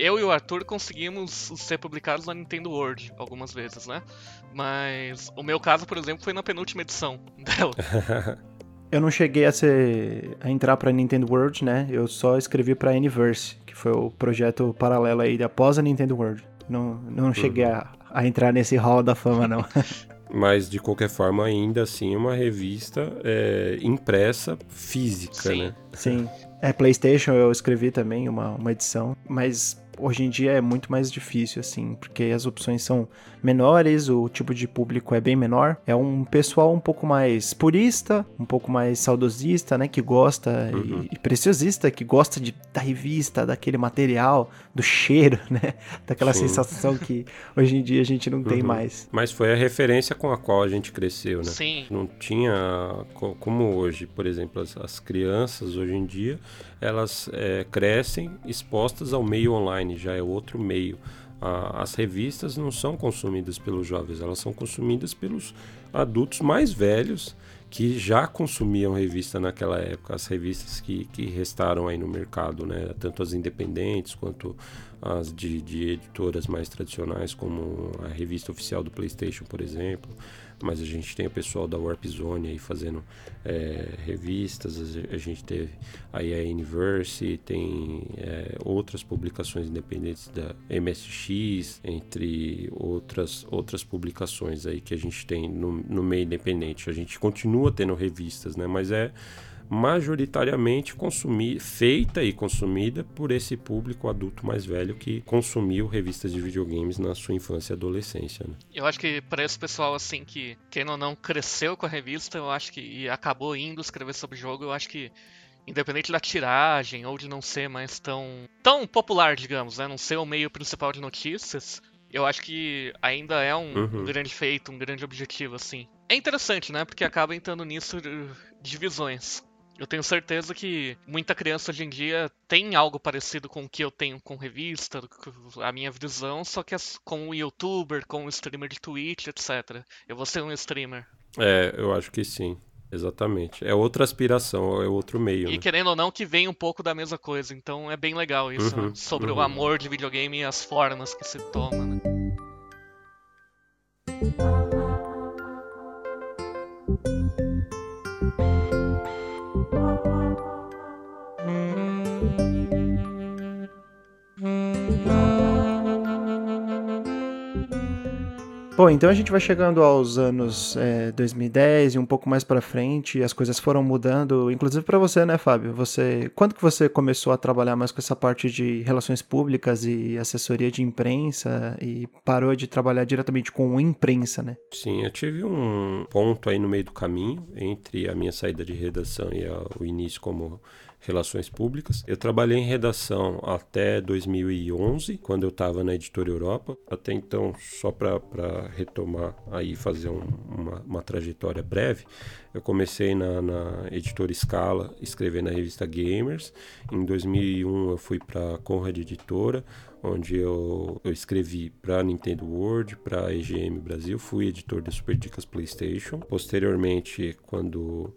Speaker 2: eu e o Arthur conseguimos ser publicados na Nintendo World algumas vezes, né? Mas o meu caso, por exemplo, foi na penúltima edição dela.
Speaker 1: Eu não cheguei a ser a entrar para Nintendo World, né? Eu só escrevi para Universe, que foi o projeto paralelo aí após a Nintendo World. Não, não cheguei uhum. a, a entrar nesse hall da fama, não.
Speaker 3: Mas de qualquer forma, ainda assim, uma revista é, impressa física,
Speaker 2: Sim.
Speaker 3: né?
Speaker 1: Sim. É, PlayStation eu escrevi também uma, uma edição, mas hoje em dia é muito mais difícil, assim, porque as opções são menores, o tipo de público é bem menor. É um pessoal um pouco mais purista, um pouco mais saudosista, né? Que gosta uhum. e, e, preciosista, que gosta de, da revista, daquele material, do cheiro, né? Daquela Sim. sensação que hoje em dia a gente não uhum. tem mais.
Speaker 3: Mas foi a referência com a qual a gente cresceu, né?
Speaker 2: Sim.
Speaker 3: Não tinha, como hoje, por exemplo, as, as crianças hoje em dia, elas é, crescem expostas ao meio online, já é outro meio as revistas não são consumidas pelos jovens, elas são consumidas pelos adultos mais velhos que já consumiam revista naquela época, as revistas que, que restaram aí no mercado, né? tanto as independentes quanto as de, de editoras mais tradicionais, como a revista oficial do PlayStation, por exemplo mas a gente tem o pessoal da Warp Zone aí fazendo é, revistas, a gente teve aí a Universe, tem é, outras publicações independentes da MSX, entre outras, outras publicações aí que a gente tem no, no meio independente. A gente continua tendo revistas, né? Mas é majoritariamente consumir, feita e consumida por esse público adulto mais velho que consumiu revistas de videogames na sua infância e adolescência. Né?
Speaker 2: Eu acho que para esse pessoal assim que, quem ou não, cresceu com a revista, eu acho que e acabou indo escrever sobre o jogo, eu acho que independente da tiragem ou de não ser mais tão tão popular, digamos, né, não ser o meio principal de notícias, eu acho que ainda é um, uhum. um, grande feito, um grande objetivo, assim. É interessante, né? Porque acaba entrando nisso de divisões. Eu tenho certeza que muita criança hoje em dia tem algo parecido com o que eu tenho com revista, a minha visão, só que com um youtuber, com um streamer de Twitch, etc. Eu vou ser um streamer.
Speaker 3: É, eu acho que sim. Exatamente. É outra aspiração, é outro meio.
Speaker 2: E
Speaker 3: né?
Speaker 2: querendo ou não, que vem um pouco da mesma coisa. Então é bem legal isso, uhum, né? sobre uhum. o amor de videogame e as formas que se toma, né?
Speaker 1: Bom, então a gente vai chegando aos anos é, 2010 e um pouco mais para frente, as coisas foram mudando, inclusive para você, né, Fábio? Você, quando que você começou a trabalhar mais com essa parte de relações públicas e assessoria de imprensa e parou de trabalhar diretamente com imprensa, né?
Speaker 3: Sim, eu tive um ponto aí no meio do caminho entre a minha saída de redação e o início como Relações Públicas. Eu trabalhei em redação até 2011, quando eu estava na Editora Europa. Até então, só para retomar aí, fazer um, uma, uma, trajetória breve, eu comecei na, na Editora Scala, escrevendo na revista Gamers. Em 2001, eu fui para a Conrad Editora, onde eu, eu escrevi para Nintendo World, para EGM Brasil, fui editor da Super Dicas PlayStation. Posteriormente, quando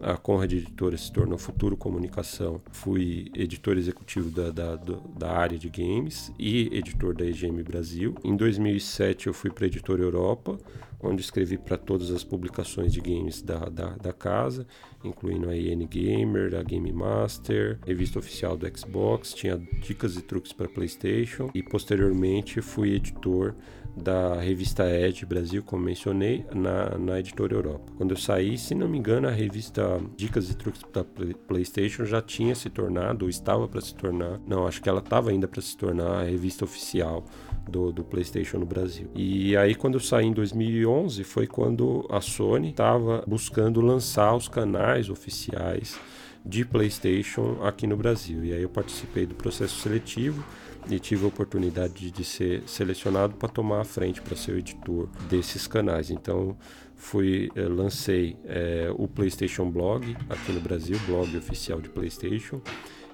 Speaker 3: a Conrad Editora se tornou Futuro Comunicação. Fui editor executivo da, da, da área de games e editor da EGM Brasil. Em 2007 eu fui para a Editora Europa, onde escrevi para todas as publicações de games da, da, da, casa, incluindo a IN Gamer, a Game Master, revista oficial do Xbox, tinha dicas e truques para PlayStation e posteriormente fui editor da revista Edge Brasil, como mencionei, na, na editora Europa. Quando eu saí, se não me engano, a revista Dicas e Truques da PlayStation já tinha se tornado, ou estava para se tornar, não, acho que ela estava ainda para se tornar a revista oficial do, do, PlayStation no Brasil. E aí, quando eu saí em 2011, foi quando a Sony estava buscando lançar os canais oficiais de PlayStation aqui no Brasil. E aí eu participei do processo seletivo e tive a oportunidade de, ser selecionado para tomar a frente para ser o editor desses canais. Então fui eh, lancei eh, o PlayStation Blog aqui no Brasil, blog oficial de PlayStation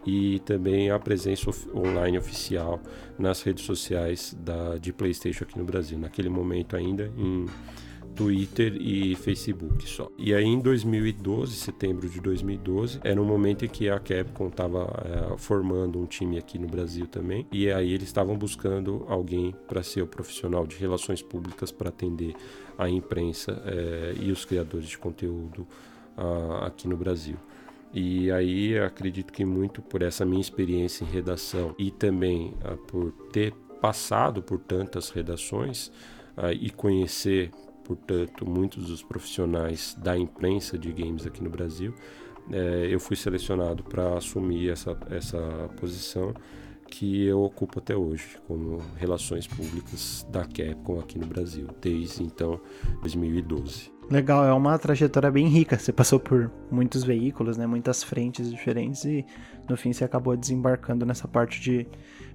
Speaker 3: e também a presença online oficial nas redes sociais da de PlayStation aqui no Brasil. Naquele momento ainda em Twitter e Facebook só. E aí em 2012, setembro de 2012, era um momento em que a Capcom estava é, formando um time aqui no Brasil também, e aí eles estavam buscando alguém para ser o profissional de relações públicas para atender a imprensa é, e os criadores de conteúdo a, aqui no Brasil. E aí acredito que muito por essa minha experiência em redação e também a, por ter passado por tantas redações e conhecer portanto, muitos dos profissionais da imprensa de games aqui no Brasil, é, eu fui selecionado para assumir essa, essa posição que eu ocupo até hoje, como relações públicas da Capcom aqui no Brasil, desde então 2012.
Speaker 1: Legal, é uma trajetória bem rica. Você passou por muitos veículos, né, muitas frentes diferentes e no fim você acabou desembarcando nessa parte de,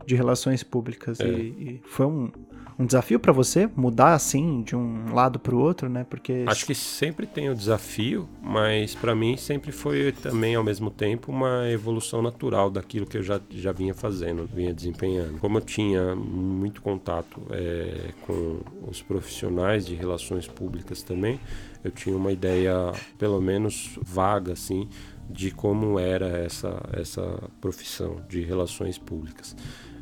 Speaker 1: de relações públicas. É. E, e, foi um, um desafio para você mudar assim de um lado para o outro, né? Porque
Speaker 3: acho que sempre tem o desafio, mas para mim sempre foi também ao mesmo tempo uma evolução natural daquilo que eu já, já vinha fazendo, vinha desempenhando. Como eu tinha muito contato é, com os profissionais de relações públicas também, eu tinha uma ideia pelo menos vaga assim de como era essa essa profissão de relações públicas.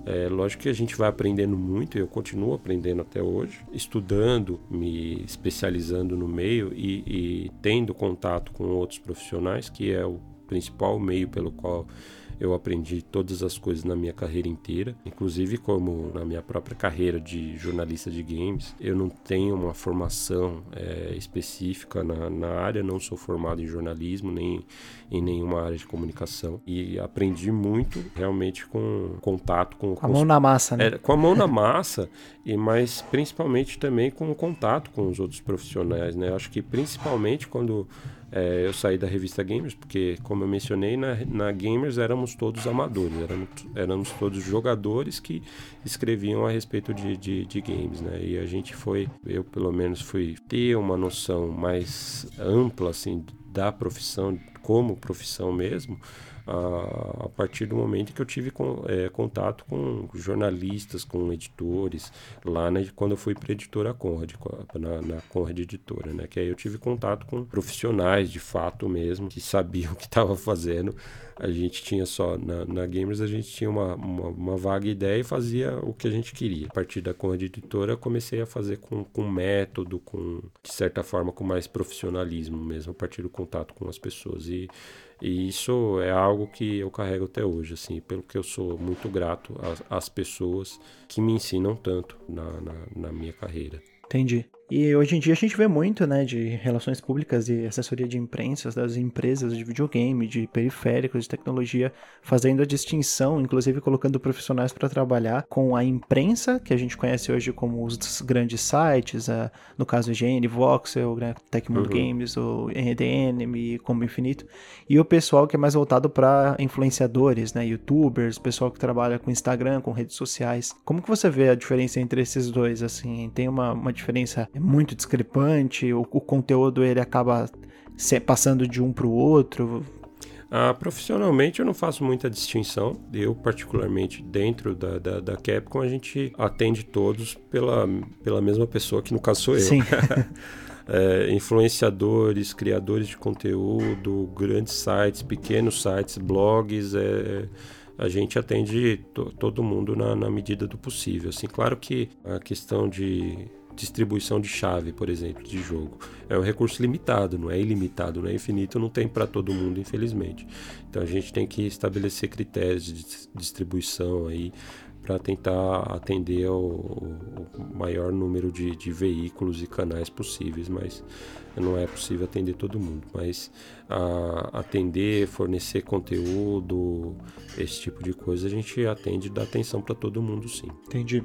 Speaker 3: É, lógico que a gente vai aprendendo muito, eu continuo aprendendo até hoje, estudando, me especializando no meio e, e tendo contato com outros profissionais, que é o principal meio pelo qual eu aprendi todas as coisas na minha carreira inteira, inclusive como na minha própria carreira de jornalista de games. Eu não tenho uma formação é, específica na, na área, não sou formado em jornalismo nem em nenhuma área de comunicação e aprendi muito realmente com contato com,
Speaker 1: com a mão os, na massa, né?
Speaker 3: É, com a mão na massa e mas principalmente também com o contato com os outros profissionais, né? Acho que principalmente quando é, eu saí da revista Gamers, porque, como eu mencionei, na, na Gamers éramos todos amadores, éramos, éramos todos jogadores que escreviam a respeito de, de, de, games, né? E a gente foi, eu pelo menos fui ter uma noção mais ampla, assim, da profissão, como profissão mesmo, a, a partir do momento que eu tive com, é, contato com jornalistas, com editores, lá quando eu fui para a editora Conrad, na, na Conrad Editora, né? Que aí eu tive contato com profissionais de fato mesmo, que sabiam o que estava fazendo. A gente tinha só, na, na Gamers, a gente tinha uma, uma, uma, vaga ideia e fazia o que a gente queria. A partir da Conrad Editora, eu comecei a fazer com, com método, com, de certa forma, com mais profissionalismo mesmo, a partir do contato com as pessoas. E e isso é algo que eu carrego até hoje, assim, pelo que eu sou muito grato às, às pessoas que me ensinam tanto na, na, na minha carreira.
Speaker 1: Entendi. E hoje em dia a gente vê muito, né, de relações públicas e assessoria de imprensa das empresas de videogame, de periféricos, de tecnologia, fazendo a distinção, inclusive colocando profissionais para trabalhar com a imprensa, que a gente conhece hoje como os grandes sites, a, no caso IGN, Voxel, né, Tecmundo uhum. Games, o RDN, como Infinito, e o pessoal que é mais voltado para influenciadores, né, youtubers, pessoal que trabalha com Instagram, com redes sociais. Como que você vê a diferença entre esses dois, assim? Tem uma, uma diferença é muito discrepante, o, o conteúdo ele acaba se, passando de um para o outro.
Speaker 3: Ah, profissionalmente eu não faço muita distinção. Eu, particularmente, dentro da, da, da, Capcom, a gente atende todos pela, pela mesma pessoa, que no caso sou eu.
Speaker 1: Sim.
Speaker 3: é, influenciadores, criadores de conteúdo, grandes sites, pequenos sites, blogs. É, a gente atende todo mundo na, na medida do possível. Assim, claro que a questão de distribuição de chave, por exemplo, de jogo. É um recurso limitado, não é ilimitado, não é infinito, não tem para todo mundo, infelizmente. Então a gente tem que estabelecer critérios de distribuição aí para tentar atender o maior número de, de, veículos e canais possíveis, mas não é possível atender todo mundo. Mas a, atender, fornecer conteúdo, esse tipo de coisa, a gente atende e dá atenção para todo mundo, sim.
Speaker 1: Entendi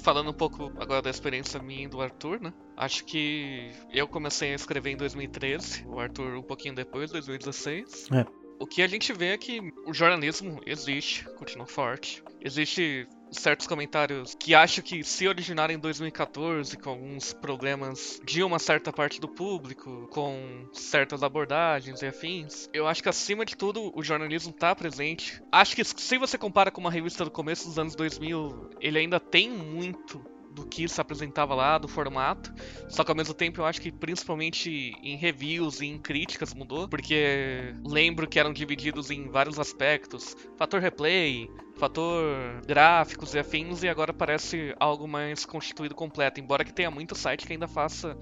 Speaker 2: falando um pouco agora da experiência minha e do Arthur, né? Acho que eu comecei a escrever em 2013, o Arthur um pouquinho depois, 2016.
Speaker 1: É.
Speaker 2: O que a gente vê é que o jornalismo existe, continua forte. Existe certos comentários que acho que se originaram em 2014 com alguns problemas de uma certa parte do público, com certas abordagens e afins. Eu acho que acima de tudo o jornalismo está presente. Acho que se você compara com uma revista do começo dos anos 2000, ele ainda tem muito do que se apresentava lá, do formato. Só que ao mesmo tempo eu acho que principalmente em reviews e em críticas mudou, porque lembro que eram divididos em vários aspectos: fator replay, fator gráficos e afins, e agora parece algo mais constituído completo, embora que tenha muito site que ainda faça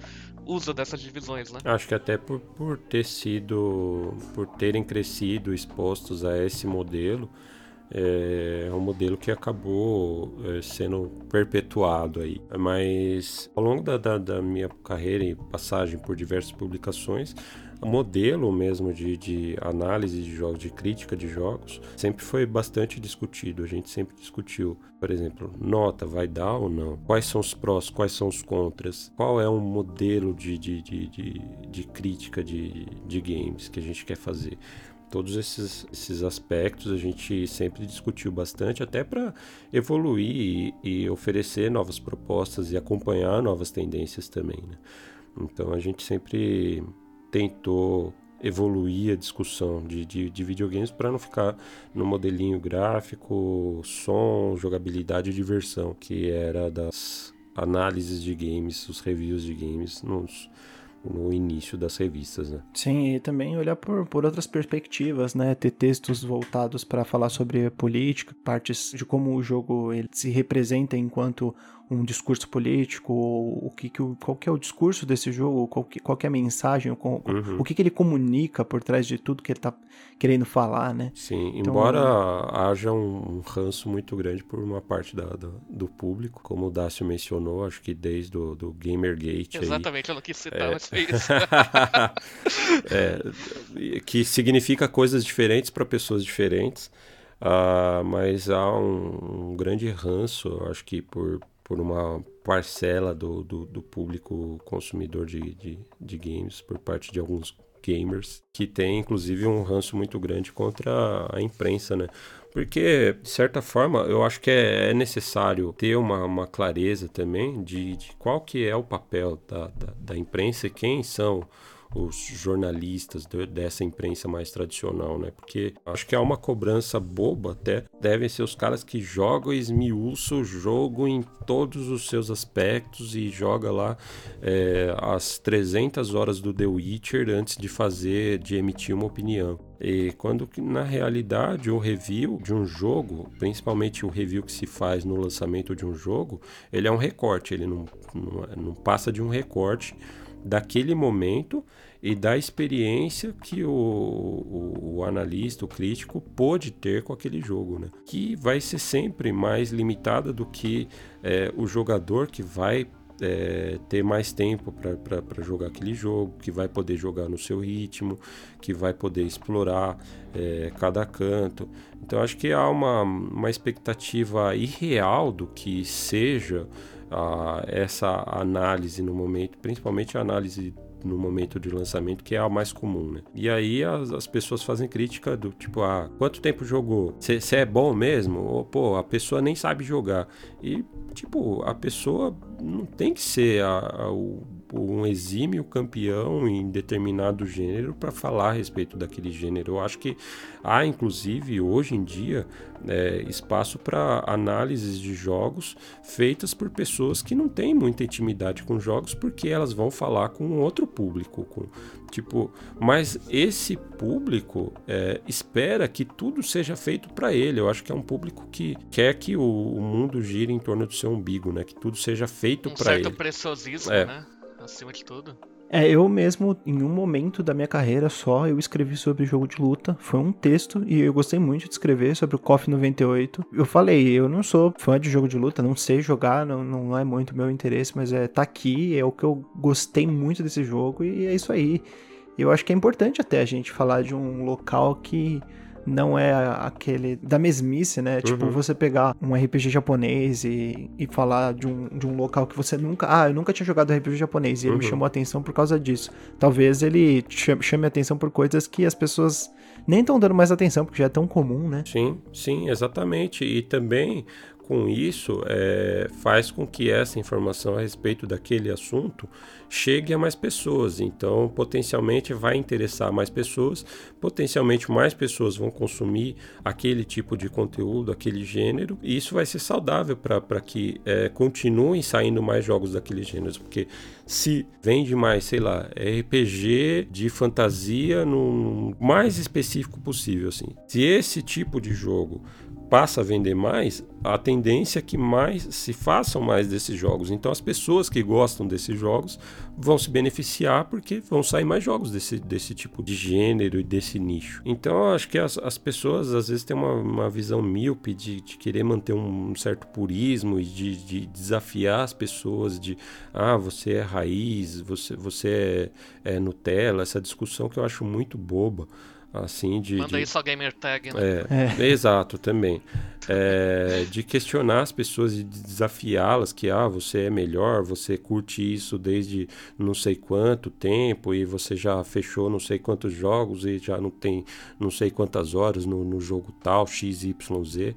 Speaker 2: uso dessas divisões, né?
Speaker 3: Acho que até por, por ter sido, por terem crescido expostos a esse modelo, é um modelo que acabou é, sendo perpetuado aí. Mas ao longo da, da, da, minha carreira e passagem por diversas publicações, modelo mesmo de, de análise de jogos, de crítica de jogos, sempre foi bastante discutido. A gente sempre discutiu, por exemplo, nota vai dar ou não? Quais são os prós, quais são os contras? Qual é um modelo de, de, de, de, de crítica de, de games que a gente quer fazer? todos esses, esses aspectos a gente sempre discutiu bastante, até para evoluir e, e, oferecer novas propostas e acompanhar novas tendências também. Né? Então a gente sempre tentou evoluir a discussão de, de, de videogames para não ficar no modelinho gráfico, som, jogabilidade e diversão, que era das análises de games, os reviews de games nos, no início das revistas, né?
Speaker 1: Sim, e também olhar por, por outras perspectivas, né? Ter textos voltados para falar sobre política, partes de como o jogo ele se representa enquanto um discurso político, o que, que qual que é o discurso desse jogo, qual que, qual que é a mensagem, qual, uhum. o que, que ele comunica por trás de tudo que ele está querendo falar, né?
Speaker 3: Sim, então, embora haja um, ranço muito grande por uma parte da, do, do, público, como o Dácio mencionou, acho que desde o do Gamergate.
Speaker 2: Exatamente,
Speaker 3: aí,
Speaker 2: eu não quis citar, é... mas foi isso.
Speaker 3: é, que significa coisas diferentes para pessoas diferentes. Uh, mas há um, um grande ranço, acho que por por uma parcela do, do, do público consumidor de, de, de, games, por parte de alguns gamers, que tem inclusive um ranço muito grande contra a imprensa, né? Porque, de certa forma, eu acho que é, é necessário ter uma, uma clareza também de, de, qual que é o papel da, da, da imprensa e quem são os jornalistas dessa imprensa mais tradicional, né? Porque acho que há uma cobrança boba até. Devem ser os caras que jogam e esmiuçam o jogo em todos os seus aspectos e joga lá é, as 300 horas do The Witcher antes de fazer, de emitir uma opinião. E quando na realidade o review de um jogo, principalmente o review que se faz no lançamento de um jogo, ele é um recorte, ele não, não, não passa de um recorte daquele momento e da experiência que o, o, o, analista, o crítico, pôde ter com aquele jogo, né? Que vai ser sempre mais limitada do que é, o jogador que vai é, ter mais tempo para jogar aquele jogo, que vai poder jogar no seu ritmo, que vai poder explorar é, cada canto. Então acho que há uma, uma expectativa irreal do que seja a, essa análise no momento, principalmente a análise no momento de lançamento, que é a mais comum, né? E aí as, as pessoas fazem crítica do tipo, ah, quanto tempo jogou? Você é bom mesmo? Ou, pô, a pessoa nem sabe jogar. E, tipo, a pessoa não tem que ser a, a, o um exímio campeão em determinado gênero para falar a respeito daquele gênero. Eu acho que há, inclusive, hoje em dia, é, espaço para análises de jogos feitas por pessoas que não têm muita intimidade com jogos, porque elas vão falar com outro público, com tipo, mas esse público é, espera que tudo seja feito para ele. Eu acho que é um público que quer que o, o, mundo gire em torno do seu umbigo, né? Que tudo seja feito um para ele. Um
Speaker 2: certo preciosismo, é. né? Acima de tudo.
Speaker 1: É, eu mesmo, em um momento da minha carreira só, eu escrevi sobre jogo de luta. Foi um texto e eu gostei muito de escrever sobre o KOF 98. Eu falei, eu não sou fã de jogo de luta, não sei jogar, não, não é muito meu interesse, mas é tá aqui, é o que eu gostei muito desse jogo e é isso aí. Eu acho que é importante até a gente falar de um local que não é aquele da mesmice, né? Tipo, uhum. Tipo, você pegar um RPG japonês e, e falar de um, de um local que você nunca. Ah, eu nunca tinha jogado RPG japonês e ele uhum. me chamou a atenção por causa disso. Talvez ele chame a atenção por coisas que as pessoas nem estão dando mais atenção, porque já é tão comum, né?
Speaker 3: Sim, sim, exatamente. E também com isso é, faz com que essa informação a respeito daquele assunto chegue a mais pessoas. Então, potencialmente vai interessar mais pessoas, potencialmente mais pessoas vão consumir aquele tipo de conteúdo, aquele gênero, e isso vai ser saudável para que é, continuem saindo mais jogos daquele gênero, porque se vende mais, sei lá, RPG de fantasia no mais específico possível, assim. Se esse tipo de jogo passa a vender mais, a tendência é que mais se façam mais desses jogos. Então as pessoas que gostam desses jogos vão se beneficiar porque vão sair mais jogos desse, desse tipo de gênero e desse nicho. Então acho que as, as pessoas às vezes têm uma, uma visão míope de, de querer manter um, certo purismo e de, de, desafiar as pessoas de ah, você é raiz, você, você é, é Nutella, essa discussão que eu acho muito boba assim de
Speaker 2: manda
Speaker 3: de...
Speaker 2: isso a gamer tag né?
Speaker 3: é, é. exato também é, de questionar as pessoas e de desafiá-las que ah você é melhor você curte isso desde não sei quanto tempo e você já fechou não sei quantos jogos e já não tem não sei quantas horas no, no jogo tal x y z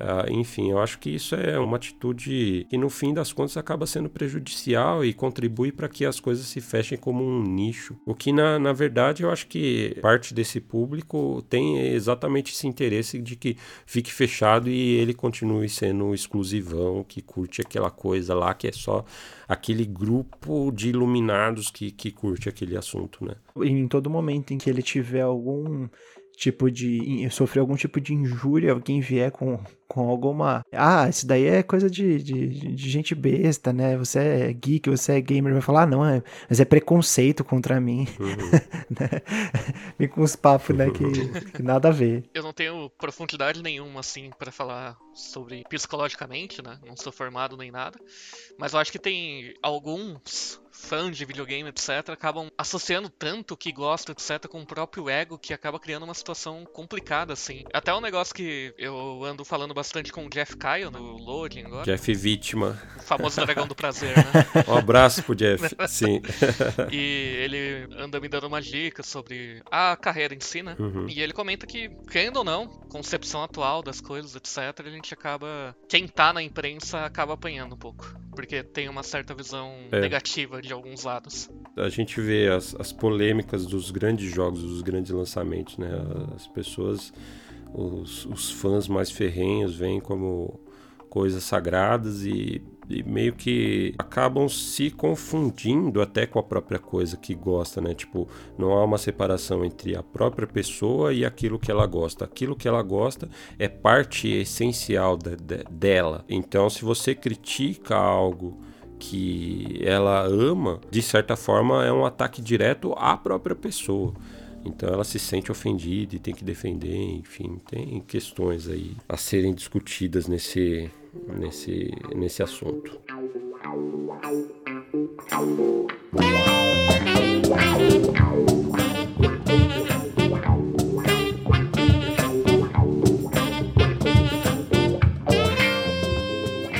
Speaker 3: Uh, enfim, eu acho que isso é uma atitude que, no fim das contas, acaba sendo prejudicial e contribui para que as coisas se fechem como um nicho. O que, na, na verdade, eu acho que parte desse público tem exatamente esse interesse de que fique fechado e ele continue sendo exclusivão, que curte aquela coisa lá que é só aquele grupo de iluminados que, que curte aquele assunto, né?
Speaker 1: Em todo momento em que ele tiver algum tipo de. sofrer algum tipo de injúria, alguém vier com, com alguma. Ah, isso daí é coisa de, de, de, gente besta, né? Você é geek, você é gamer, vai falar, ah, não, é, mas é preconceito contra mim. Uhum. né? Vem com uns papos, né, que, que, nada a ver.
Speaker 2: Eu não tenho profundidade nenhuma, assim, para falar sobre psicologicamente, né? Não sou formado nem nada. Mas eu acho que tem alguns fãs de videogame, etc., acabam associando tanto o que gosta, etc., com o próprio ego que acaba criando uma situação complicada, assim. Até um negócio que eu ando falando bastante com o Jeff Kyle no Loading agora.
Speaker 3: Jeff Vítima.
Speaker 2: O famoso dragão do prazer, né?
Speaker 3: Um abraço pro Jeff, sim.
Speaker 2: e ele anda me dando uma dica sobre a carreira em si, né? Uhum. E ele comenta que, querendo ou não, concepção atual das coisas, etc., a gente acaba. Quem tá na imprensa acaba apanhando um pouco. Porque tem uma certa visão é. negativa de de alguns lados.
Speaker 3: A gente vê as, as polêmicas dos grandes jogos, dos grandes lançamentos, né? As pessoas, os, os fãs mais ferrenhos veem como coisas sagradas e, e, meio que acabam se confundindo até com a própria coisa que gosta, né? Tipo, não há uma separação entre a própria pessoa e aquilo que ela gosta. Aquilo que ela gosta é parte essencial de, de, dela. Então, se você critica algo que ela ama, de certa forma é um ataque direto à própria pessoa. Então ela se sente ofendida e tem que defender, enfim, tem questões aí a serem discutidas nesse, nesse, nesse assunto.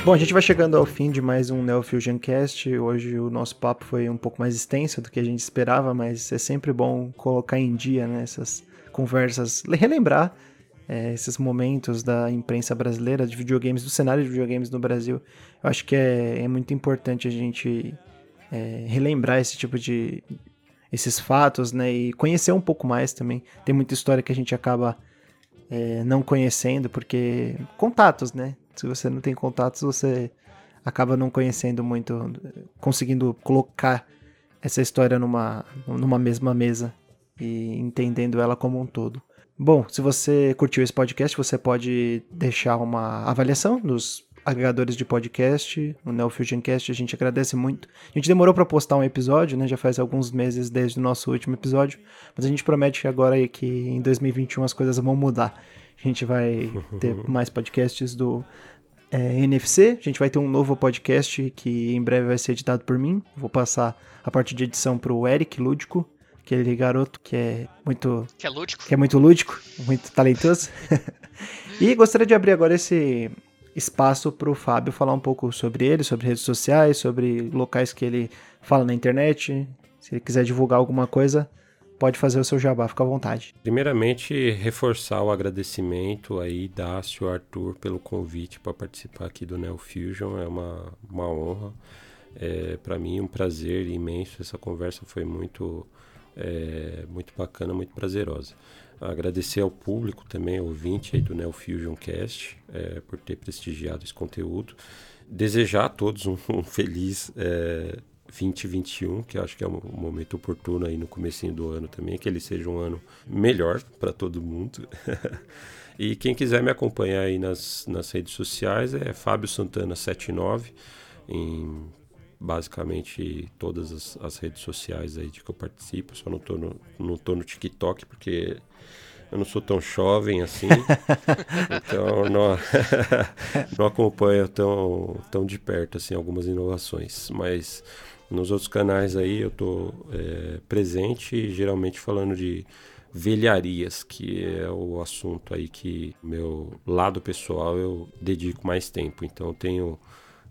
Speaker 1: Bom, a gente vai chegando ao fim de mais um Neo Fusion Cast. Hoje o nosso papo foi um pouco mais extenso do que a gente esperava, mas é sempre bom colocar em dia né, essas conversas, relembrar é, esses momentos da imprensa brasileira de videogames, do cenário de videogames no Brasil. Eu acho que é, é muito importante a gente é, relembrar esse tipo de esses fatos, né, e conhecer um pouco mais também. Tem muita história que a gente acaba é, não conhecendo porque contatos, né? Se você não tem contatos, você acaba não conhecendo muito, conseguindo colocar essa história numa, numa mesma mesa e entendendo ela como um todo. Bom, se você curtiu esse podcast, você pode deixar uma avaliação nos agregadores de podcast, no NeoFusionCast, a gente agradece muito. A gente demorou para postar um episódio, né? Já faz alguns meses desde o nosso último episódio, mas a gente promete agora que em 2021 as coisas vão mudar. A gente vai ter mais podcasts do é, NFC. A gente vai ter um novo podcast que em breve vai ser editado por mim. Vou passar a parte de edição pro Eric Lúdico, aquele garoto que é muito.
Speaker 2: Que é lúdico.
Speaker 1: Que é muito lúdico, muito talentoso. e gostaria de abrir agora esse espaço para o Fábio falar um pouco sobre ele, sobre redes sociais, sobre locais que ele fala na internet. Se ele quiser divulgar alguma coisa, pode fazer o seu jabá, fica à vontade.
Speaker 3: Primeiramente, reforçar o agradecimento aí, Dácio, Arthur, pelo convite para participar aqui do Neo Fusion. É uma, uma honra. É, para mim, um prazer imenso. Essa conversa foi muito, é, muito bacana, muito prazerosa. Agradecer ao público também, ouvinte aí do Neo Fusion Cast, é, por ter prestigiado esse conteúdo. Desejar a todos um, um feliz é, 2021, que acho que é um momento oportuno aí no comecinho do ano também, que ele seja um ano melhor para todo mundo. e quem quiser me acompanhar aí nas, nas redes sociais é Fábio Santana 79 em basicamente todas as, as, redes sociais aí de que eu participo, só não tô no, não tô no TikTok porque eu não sou tão jovem assim, então não, não acompanho tão, tão de perto assim algumas inovações, mas nos outros canais aí eu tô é, presente, geralmente falando de velharias, que é o assunto aí que meu lado pessoal eu dedico mais tempo, então tenho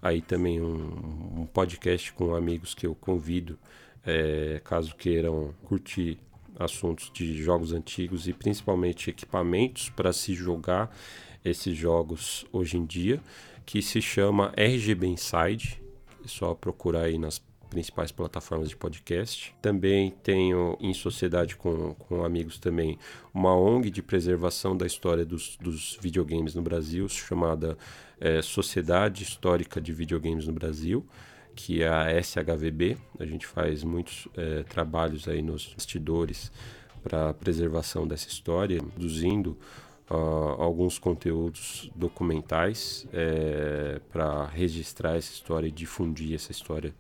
Speaker 3: aí também um, um podcast com amigos que eu convido, é, caso queiram curtir assuntos de jogos antigos e principalmente equipamentos para se jogar esses jogos hoje em dia, que se chama RGB Inside. É só procurar aí nas principais plataformas de podcast. Também tenho em sociedade com, com amigos também uma ONG de preservação da história dos, dos videogames no Brasil, chamada é, Sociedade Histórica de Videogames no Brasil que é a SHVB. A gente faz muitos é, trabalhos aí nos bastidores para preservação dessa história, produzindo uh, alguns conteúdos documentais é, para registrar essa história e difundir essa história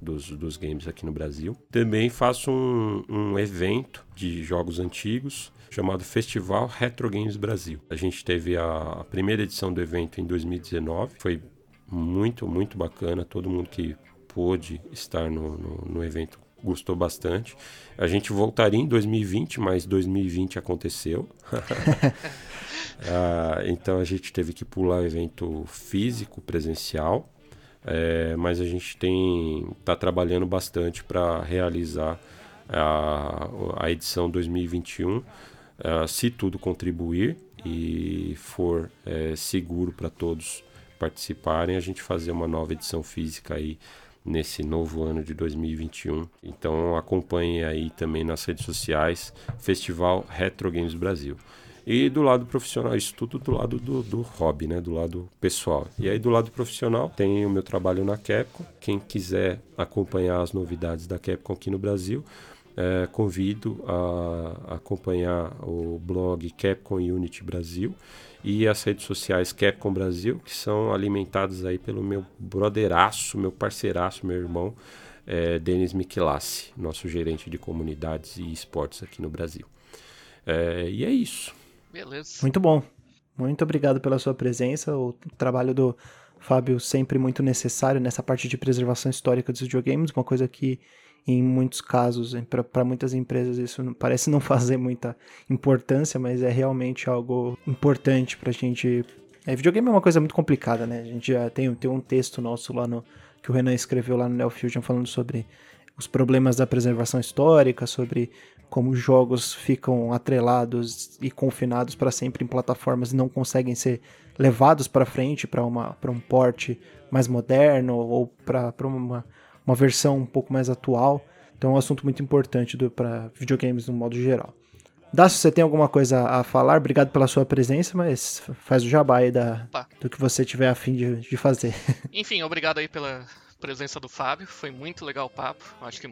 Speaker 3: dos, dos games aqui no Brasil. Também faço um, um evento de jogos antigos chamado Festival Retro Games Brasil. A gente teve a, primeira edição do evento em 2019, foi muito, muito bacana. Todo mundo que pôde estar no, no, no evento gostou bastante. A gente voltaria em 2020, mas 2020 aconteceu. ah, então a gente teve que pular o evento físico, presencial. É, mas a gente tem está trabalhando bastante para realizar a, a edição 2021, uh, se tudo contribuir e for é, seguro para todos participarem, a gente fazer uma nova edição física aí nesse novo ano de 2021. Então acompanhe aí também nas redes sociais Festival Retro Games Brasil. E do lado profissional, isso tudo do lado do, do hobby, né? Do lado pessoal. E aí do lado profissional tem o meu trabalho na Capcom. Quem quiser acompanhar as novidades da Capcom aqui no Brasil, é, convido a acompanhar o blog Capcom Unity Brasil e as redes sociais Capcom Brasil, que são alimentadas aí pelo meu brotheraço, meu parceiraço, meu irmão, é, Denis Michelassi, nosso gerente de comunidades e esportes aqui no Brasil. É, e é isso.
Speaker 2: Beleza.
Speaker 1: Muito bom. Muito obrigado pela sua presença. O trabalho do Fábio sempre muito necessário nessa parte de preservação histórica dos videogames, uma coisa que em muitos casos, para muitas empresas, isso parece não fazer muita importância, mas é realmente algo importante para a gente. É, videogame é uma coisa muito complicada, né? A gente já tem, tem um texto nosso lá no que o Renan escreveu lá no Neo Fusion falando sobre os problemas da preservação histórica, sobre como jogos ficam atrelados e confinados para sempre em plataformas e não conseguem ser levados para frente para um porte mais moderno ou para uma uma versão um pouco mais atual. Então é um assunto muito importante para videogames no modo geral. Dácio, você tem alguma coisa a falar? Obrigado pela sua presença, mas faz o jabá aí da, do que você tiver a fim de, de fazer.
Speaker 2: Enfim, obrigado aí pela presença do Fábio. Foi muito legal o papo. Acho que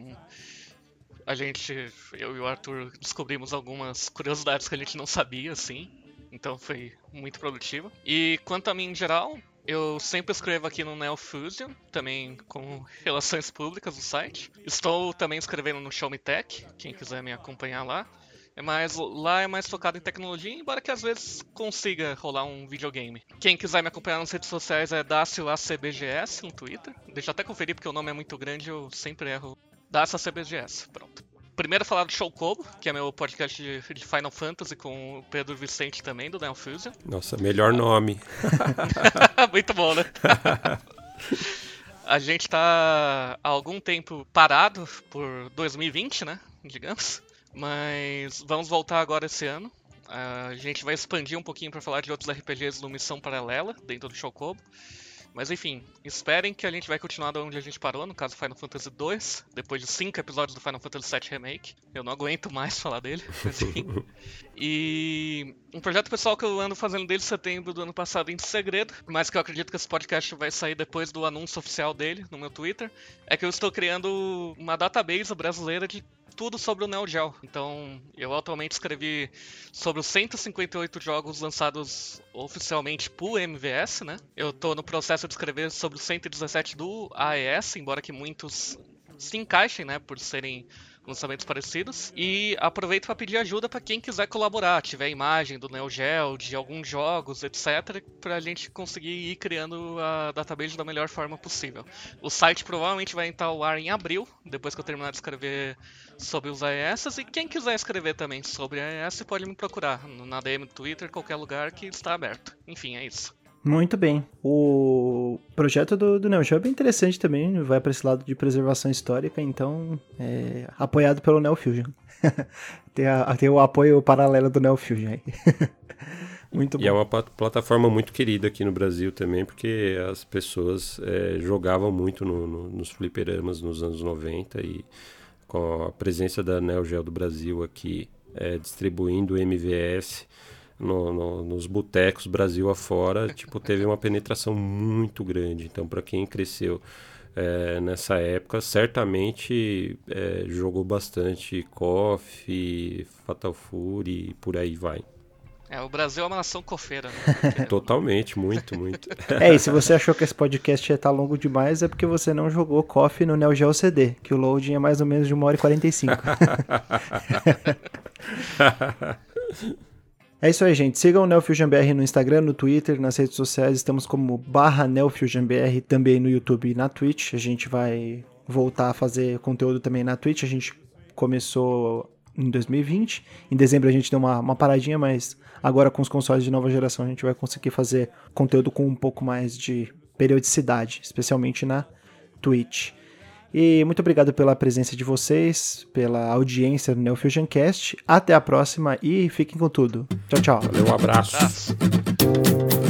Speaker 2: a gente, eu e o Arthur, descobrimos algumas curiosidades que a gente não sabia, assim. Então foi muito produtivo. E quanto a mim em geral, eu sempre escrevo aqui no NeoFusion, também com relações públicas no site. Estou também escrevendo no Show Me Tech, quem quiser me acompanhar lá. É mais, lá é mais focado em tecnologia, embora que às vezes consiga rolar um videogame. Quem quiser me acompanhar nas redes sociais é DacioACBGS no Twitter. Deixa eu até conferir porque o nome é muito grande eu sempre erro. DacioACBGS, pronto primeiro falar do Show Kobo, que é meu podcast de, de, Final Fantasy com o Pedro Vicente também, do Neo Fusion.
Speaker 3: Nossa, melhor nome.
Speaker 2: Muito bom, né? A gente tá há algum tempo parado por 2020, né? Digamos. Mas vamos voltar agora esse ano. A gente vai expandir um pouquinho para falar de outros RPGs no Missão Paralela, dentro do Show Kobo. Mas enfim, esperem que a gente vai continuar de onde a gente parou, no caso Final Fantasy 2, depois de cinco episódios do Final Fantasy VII Remake. Eu não aguento mais falar dele, mas enfim. e um projeto pessoal que eu ando fazendo desde setembro do ano passado em segredo, mas que eu acredito que esse podcast vai sair depois do anúncio oficial dele no meu Twitter, é que eu estou criando uma database brasileira de tudo sobre o Neo Geo. Então, eu atualmente escrevi sobre os 158 jogos lançados oficialmente por MVS, né? Eu tô no processo de escrever sobre os 117 do AES, embora que muitos se encaixem, né, por serem lançamentos parecidos. E aproveito para pedir ajuda para quem quiser colaborar, tiver imagem do Neo Geo, de alguns jogos, etc, para a gente conseguir ir criando a database da melhor forma possível. O site provavelmente vai entrar ao ar em abril, depois que eu terminar de escrever sobre os AES, e quem quiser escrever também sobre AES pode me procurar na DM do Twitter, qualquer lugar que está aberto. Enfim, é isso.
Speaker 1: Muito bem. O projeto do, do Neo Geo é bem interessante também, vai para esse lado de preservação histórica, então é apoiado pelo Neo Fusion. tem, a, tem o apoio paralelo do Neo Fusion aí.
Speaker 3: muito e bom. é uma plataforma muito querida aqui no Brasil também, porque as pessoas é, jogavam muito no, no, nos fliperamas nos anos 90 e com a presença da Neo Geo do Brasil aqui é, distribuindo MVS no, no, nos botecos Brasil afora, tipo, teve uma penetração muito grande. Então, para quem cresceu é, nessa época, certamente é, jogou bastante KOF, Fatal Fury e por aí vai.
Speaker 2: É, o Brasil é uma nação cofeira, né?
Speaker 3: Totalmente, muito, muito.
Speaker 1: É, e se você achou que esse podcast ia estar longo demais, é porque você não jogou KOF no Neo Geo CD, que o loading é mais ou menos de 1 hora e 45. É isso aí, gente. Sigam o NeoFusionBR no Instagram, no Twitter, nas redes sociais. Estamos como barra NeoFusionBR também no YouTube e na Twitch. A gente vai voltar a fazer conteúdo também na Twitch. A gente começou em 2020. Em dezembro a gente deu uma, uma paradinha, mas agora com os consoles de nova geração a gente vai conseguir fazer conteúdo com um pouco mais de periodicidade, especialmente na Twitch. E muito obrigado pela presença de vocês, pela audiência do Neofusion Cast. Até a próxima e fiquem com tudo. Tchau, tchau.
Speaker 3: Valeu, um abraço. abraço.